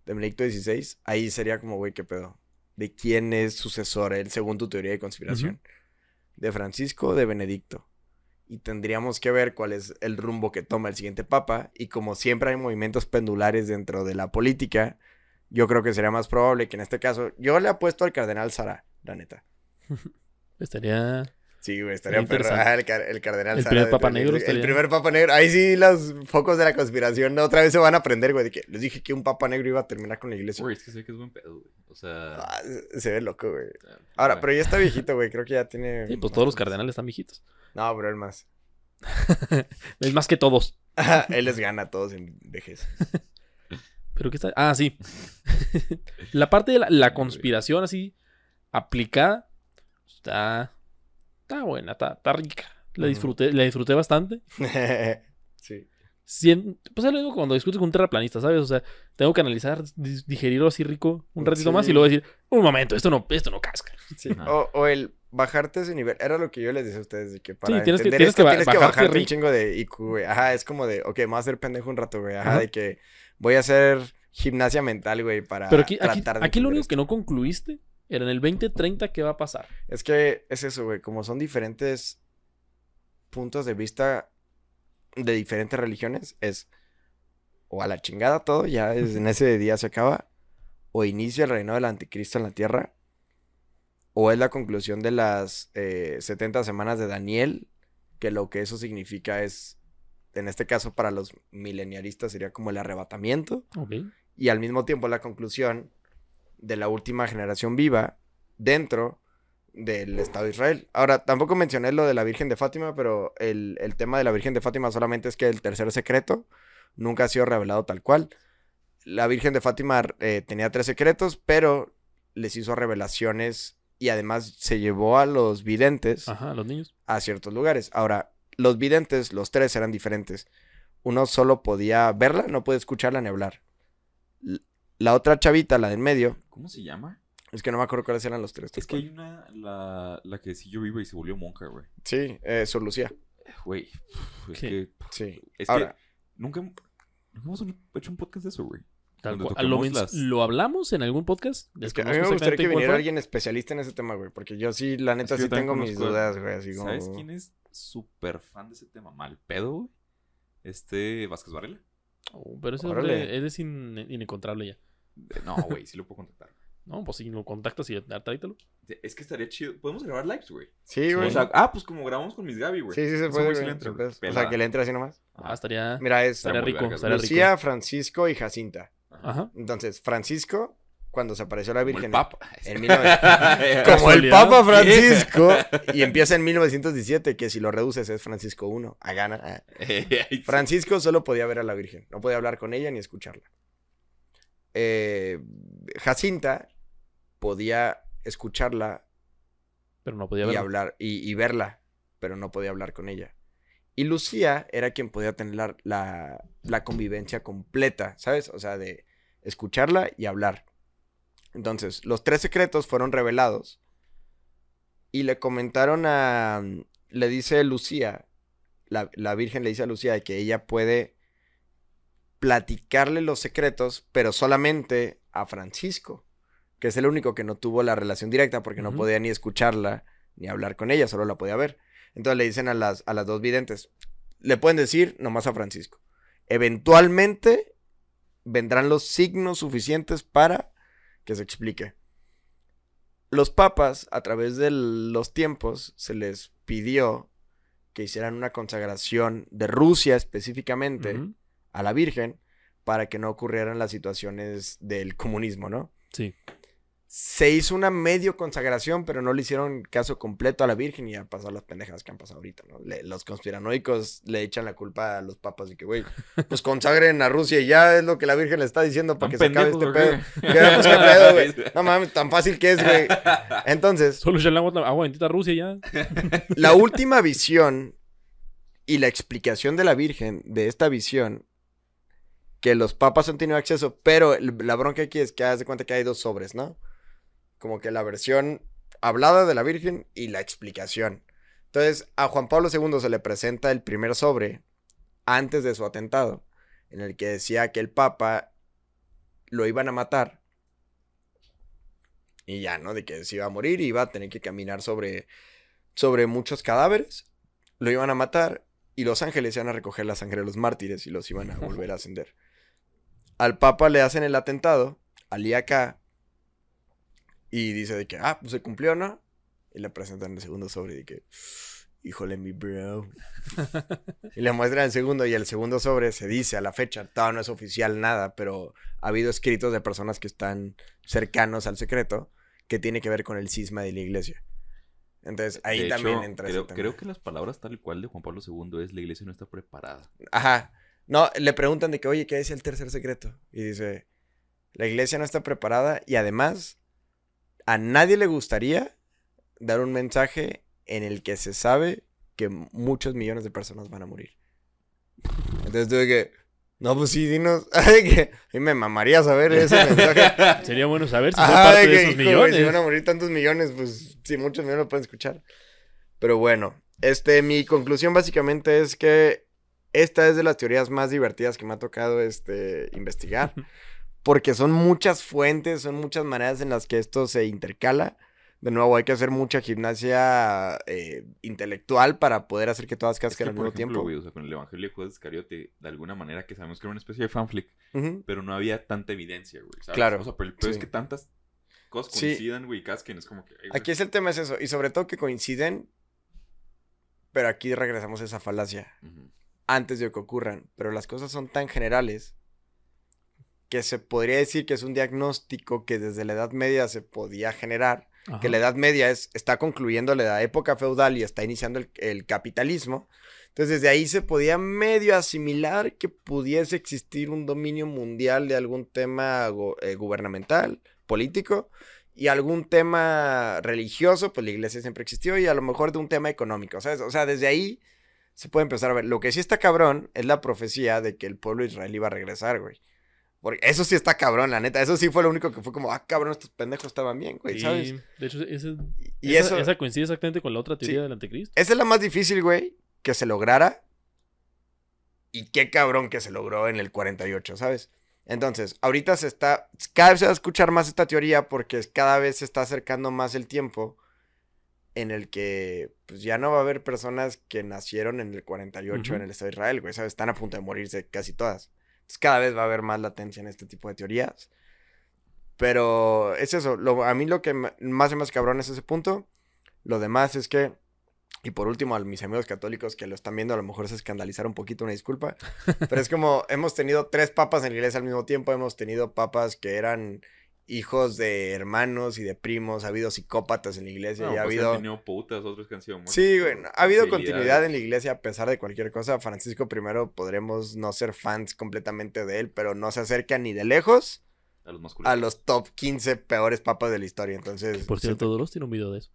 de Benedicto XVI, ahí sería como, güey, qué pedo. ¿De quién es sucesor él, según tu teoría de conspiración? ¿De Francisco o de Benedicto? Y tendríamos que ver cuál es el rumbo que toma el siguiente papa. Y como siempre hay movimientos pendulares dentro de la política, yo creo que sería más probable que en este caso, yo le apuesto al cardenal Sara, la neta. Estaría. Sí, güey, estaría perro. Ajá, el, el cardenal El Sara primer papa el- negro El, estaría- primer papa negro. Ahí sí los focos de la conspiración otra vez se van a prender, güey. De que les dije que un papa negro iba a terminar con la iglesia. Güey, es que sé que es buen pedo, güey. O sea. Ah, se- ve loco, güey. ah, Ahora, bueno. pero ya está viejito, güey. Creo que ya tiene. Sí, pues todos los cardenales están viejitos. No, pero él más. Es más que todos. él les gana a todos en vejez. Pero qué está. Ah, sí. la parte de la, la conspiración así aplicada está. Está buena, está, está rica. La disfruté, la disfruté bastante. sí. Pues es lo mismo cuando discutes con un terraplanista, ¿sabes? O sea, tengo que analizar, digerirlo así rico un ratito Sí. más y luego decir, un momento, esto no, esto no casca. Sí. O, o el bajarte ese nivel. Era lo que yo les decía a ustedes. De que para tienes que- entender tienes esto que ba- tienes que bajarte un chingo de IQ, güey. Ajá, es como de, ok, me voy a hacer pendejo un rato, güey. Ajá, Ajá. de que voy a hacer gimnasia mental, güey, para Pero aquí, aquí, tratar de aquí lo único esto. que no concluiste era en el 2030 qué va a pasar. Es que es eso, güey. Como son diferentes puntos de vista de diferentes religiones, es o a la chingada todo, ya es- en ese día se acaba, o inicia el reino del anticristo en la tierra, o es la conclusión de las eh, 70 semanas de Daniel, que lo que eso significa es, en este caso para los mileniaristas sería como el arrebatamiento, y al mismo tiempo la conclusión de la última generación viva dentro del Estado de Israel. Ahora, tampoco mencioné lo de la Virgen de Fátima, pero el, el tema de la Virgen de Fátima solamente es que el tercer secreto nunca ha sido revelado tal cual. La Virgen de Fátima eh, tenía tres secretos, pero les hizo revelaciones y además se llevó a los videntes Ajá, los niños. a ciertos lugares. Ahora, los videntes, los tres eran diferentes. Uno solo podía verla, no puede escucharla ni hablar. La otra chavita, la del medio, ¿Cómo se llama? es que no me acuerdo cuáles eran los tres. Es que hay una, la, la que siguió viva y se volvió monja, güey. Sí, eh, Sor Lucía. Güey, es Sí. que, Sí. es Ahora, que nunca, nunca hemos hecho un podcast de eso, güey. Tal cual. ¿Lo, las- ¿Lo hablamos en algún podcast? es que a mí me gustaría que viniera alguien especialista en ese tema, güey. Porque yo sí, la neta, que sí tengo mis conozco dudas, güey. Así como... ¿Sabes quién es súper fan de ese tema? Mal pedo, güey. Este Vázquez Varela. Oh, pero ese es in- inencontrable ya. Eh, No, güey, sí lo puedo contactar. No, pues si lo contactas y tráetelo. Es que estaría chido. Podemos grabar lives, güey. Sí, güey. O sea, ah, pues como grabamos con mis Gaby, güey. sí, sí se puede, güey. O sea, que le entre así nomás. Ah, estaría, Mira, es estaría rico, Lucía, rico. Francisco y Jacinta. Ajá. Entonces, Francisco, cuando se apareció la Como Virgen... el Papa. En 1900. Como el. Papa Francisco. Y empieza en 1917, que si lo reduces es Francisco I. A gana. Ay, Francisco solo podía ver a la Virgen. No podía hablar con ella ni escucharla. Eh, Jacinta podía escucharla Pero no podía y hablar y, y verla, pero no podía hablar con ella. Y Lucía era quien podía tener la, la, la convivencia completa, ¿sabes? O sea, de escucharla y hablar. Entonces, los tres secretos fueron revelados y le comentaron a... Le dice Lucía, la, la Virgen le dice a Lucía que ella puede platicarle los secretos, pero solamente a Francisco, que es el único que no tuvo la relación directa porque no podía ni escucharla ni hablar con ella, solo la podía ver. Entonces le dicen a las, a las dos videntes, le pueden decir nomás a Francisco. Eventualmente vendrán los signos suficientes para que se explique. Los papas, a través de los tiempos, se les pidió que hicieran una consagración de Rusia específicamente a la Virgen para que no ocurrieran las situaciones del comunismo, ¿no? Sí. Se hizo una medio consagración, pero no le hicieron caso completo a la Virgen y ya pasó las pendejadas que han pasado ahorita, ¿no? Le- los conspiranoicos le echan la culpa a los papas y que, güey, pues consagren a Rusia y ya es lo que la Virgen le está diciendo para que se ¿Están acabe este pedo. pues, ¿qué pedo, güey? No mames, tan fácil que es, güey. Entonces, Solo echarle agua, bendita a Rusia ya. la última visión y la explicación de la Virgen de esta visión, que los papas han tenido acceso, pero la bronca aquí es que haz de cuenta que hay dos sobres, ¿no? Como que la versión hablada de la Virgen y la explicación. Entonces, a Juan Pablo II se le presenta el primer sobre antes de su atentado, en el que decía que el papa lo iban a matar. Y ya, ¿no? De que se iba a morir y iba a tener que caminar sobre, sobre muchos cadáveres. Lo iban a matar y los ángeles iban a recoger la sangre de los mártires y los iban a volver a ascender. Al papa le hacen el atentado, al acá, y dice de que, ah, pues se cumplió, ¿no? Y le presentan el segundo sobre de que, híjole, mi bro. y le muestran el segundo y el segundo sobre se dice a la fecha, todavía no es oficial nada, pero ha habido escritos de personas que están cercanos al secreto que tiene que ver con el cisma de la iglesia. Entonces ahí De también hecho, entra creo, ese tema. creo que las palabras tal y cual de Juan Pablo II es la iglesia no está preparada. Ajá. No, le preguntan de que, oye, ¿qué es el tercer secreto? Y dice, la iglesia no está preparada y además a nadie le gustaría dar un mensaje en el que se sabe que muchos millones de personas van a morir. Entonces tuve que, no, pues sí, dinos, Ay, que mí me mamaría saber ese mensaje. Sería bueno saber si son parte de de que, esos millones. Si van a morir tantos millones, pues sí, muchos millones lo pueden escuchar. Pero bueno, este, mi conclusión básicamente es que esta es de las teorías más divertidas que me ha tocado este, investigar. Porque son muchas fuentes, son muchas maneras en las que esto se intercala. De nuevo, hay que hacer mucha gimnasia eh, intelectual para poder hacer que todas Es que, casquen al por mismo ejemplo, tiempo. güey, o sea, con el Evangelio de Judas Iscariote, de alguna manera que sabemos que era una especie de fanflick, Ujú. pero no había tanta evidencia, güey, ¿sabes? Claro, O sea, pero el peor sí. es que tantas cosas Sí. coincidan, güey, y casquen, es como que... ay. Aquí es el tema, es eso. Y sobre todo que coinciden. Pero aquí regresamos a esa falacia. Antes de que ocurran, pero las cosas son tan generales que se podría decir que es un diagnóstico que desde la Edad Media se podía generar, Ajá. que la Edad Media es, está concluyendo la época feudal y está iniciando el, el capitalismo. Entonces desde ahí se podía medio asimilar que pudiese existir un dominio mundial de algún tema eh, gubernamental, político, y algún tema religioso, pues la iglesia siempre existió, y a lo mejor de un tema económico, ¿sabes? O sea, desde ahí se puede empezar a ver. Lo que sí está cabrón es la profecía de que el pueblo de Israel iba a regresar, güey. Porque eso sí está cabrón, la neta. Eso sí fue lo único que fue como, ah, cabrón, estos pendejos estaban bien, güey, Sí, ¿sabes? de hecho, ese- Y esa, eso, esa coincide exactamente con la otra teoría Sí. del anticristo. esa es la más difícil, güey, que se lograra. Y qué cabrón que se logró en el 48, ¿sabes? Entonces, ahorita se está, cada vez se va a escuchar más esta teoría porque cada vez se está acercando más el tiempo en el que pues ya no va a haber personas que nacieron en el 48 Ujú. en el Estado de Israel, güey, ¿sabes? Están a punto de morirse casi todas. Entonces, cada vez va a haber más latencia en este tipo de teorías. Pero es eso, lo- a mí lo que más me hace cabrón es ese punto. Lo demás es que, y por último, a mis amigos católicos que lo están viendo, a lo mejor se escandalizaron un poquito, una disculpa. Pero es como, hemos tenido tres papas en la iglesia al mismo tiempo, hemos tenido papas que eran hijos de hermanos y de primos, ha habido psicópatas en la iglesia No, y ha pues, habido... Han tenido putas, otros que han sido muertos Sí, güey, ha habido continuidad en la iglesia a pesar de cualquier cosa. Francisco I podremos no ser fans completamente de él, pero no se acerca ni de lejos A los masculinos. a los top 15 peores papas de la historia. Entonces, Por cierto, siento- Doros tiene un video de eso.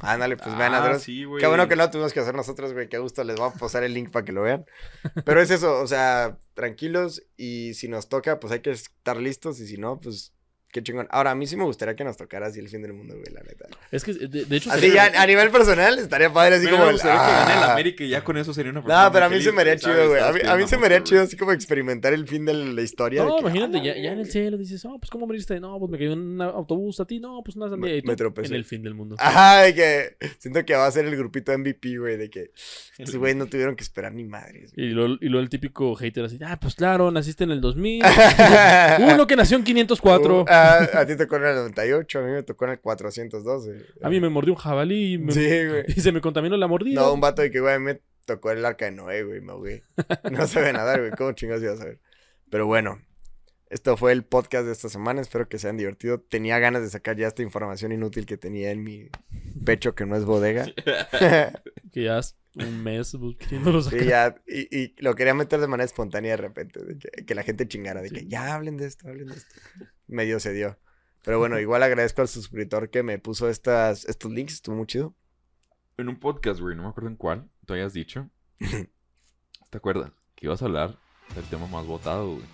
ándale, pues vean Ah, a Dross. sí, güey. Qué bueno que no lo tuvimos que hacer nosotros, güey. Qué gusto. Les vamos a pasar el link para que lo vean. Pero es eso, o sea, tranquilos. Y si nos toca, pues hay que estar listos. Y si no, pues qué chingón. Ahora, a mí sí me gustaría que nos tocara así el fin del mundo, güey, la neta. Es que, de, de hecho, Así ya a nivel personal estaría padre, así Pero como me el. gustaría que gane el ah. América y ya con eso sería una No, pero a mí se me haría ¿sabes? chido, güey. A mí, a pidiendo mí se me haría güey. chido así como experimentar el fin de la historia. de No, que, imagínate, ah, ya, ya en el cielo dices, oh, pues ¿cómo moriste? No, pues me cayó en un autobús a ti, no, pues una sandía. Me- y tú, me tropecé. En el fin del mundo. Ajá, de que siento que va a ser el grupito MVP, güey, de que estos güeyes no tuvieron que esperar ni madres. güey. Y luego, y luego el típico hater así, ah, pues claro, naciste en el 2000. Uno que nació en 504. Uh, ah, a ti te tocó en el 98, a mí me tocó en el 412. A mí me mordió un jabalí y, me- Sí, güey. y se me contaminó la mordida. No, un vato de que, güey, me tocó el arca de Noé, güey, me ahogué. No sabe nadar, güey, ¿cómo chingados iba a saber? Pero bueno, Esto fue el podcast de esta semana. Espero que se hayan divertido. Tenía ganas de sacar ya esta información inútil que tenía en mi pecho, que no es bodega. Que ya es un mes queriéndolo sacar. Sí, ya, y, y lo quería meter de manera espontánea de repente, de que, que la gente chingara, de que ya hablen de esto, hablen de esto. Medio se dio. Pero bueno, igual agradezco al suscriptor que me puso estas, estos links, estuvo muy chido. En un podcast, güey, no me acuerdo en cuál, tú habías dicho. ¿Te acuerdas? Que ibas a hablar del tema más votado, güey.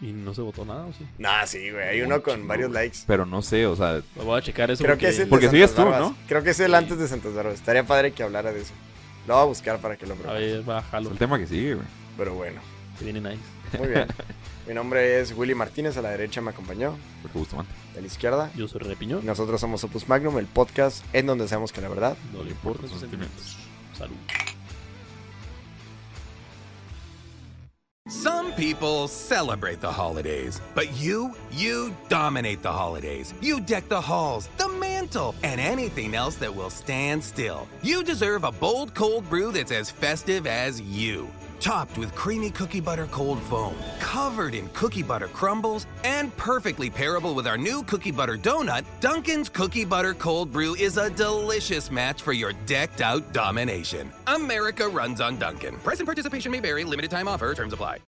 Y no se votó nada, ¿o sí? Nah, sí, güey, hay uno con varios likes. Pero no sé, o sea, Lo voy a checar eso Creo porque... que es el Porque de sigues Santas tú, Barbas. ¿no? Creo que es el antes de Santas Barbas. Estaría padre que hablara de eso. Lo voy a buscar para que lo A pruebe. ver, es bájalo. el tema que sigue, güey. Pero bueno, Que viene nice. muy bien. Mi nombre es Willy Martínez, a la derecha me acompañó, Porque Bustamante. a la izquierda. Yo soy Repiñón. Nosotros somos Opus Magnum, el podcast en donde sabemos que la verdad No le importan sus sentimientos. Salud. Some people celebrate the holidays, but you, you dominate the holidays. You deck the halls, the mantle, and anything else that will stand still. You deserve a bold cold brew that's as festive as you. Topped with creamy cookie butter cold foam, covered in cookie butter crumbles, and perfectly pairable with our new cookie butter donut, Dunkin's Cookie Butter Cold Brew is a delicious match for your decked out domination. America runs on Dunkin'. Price and participation may vary, limited time offer, terms apply.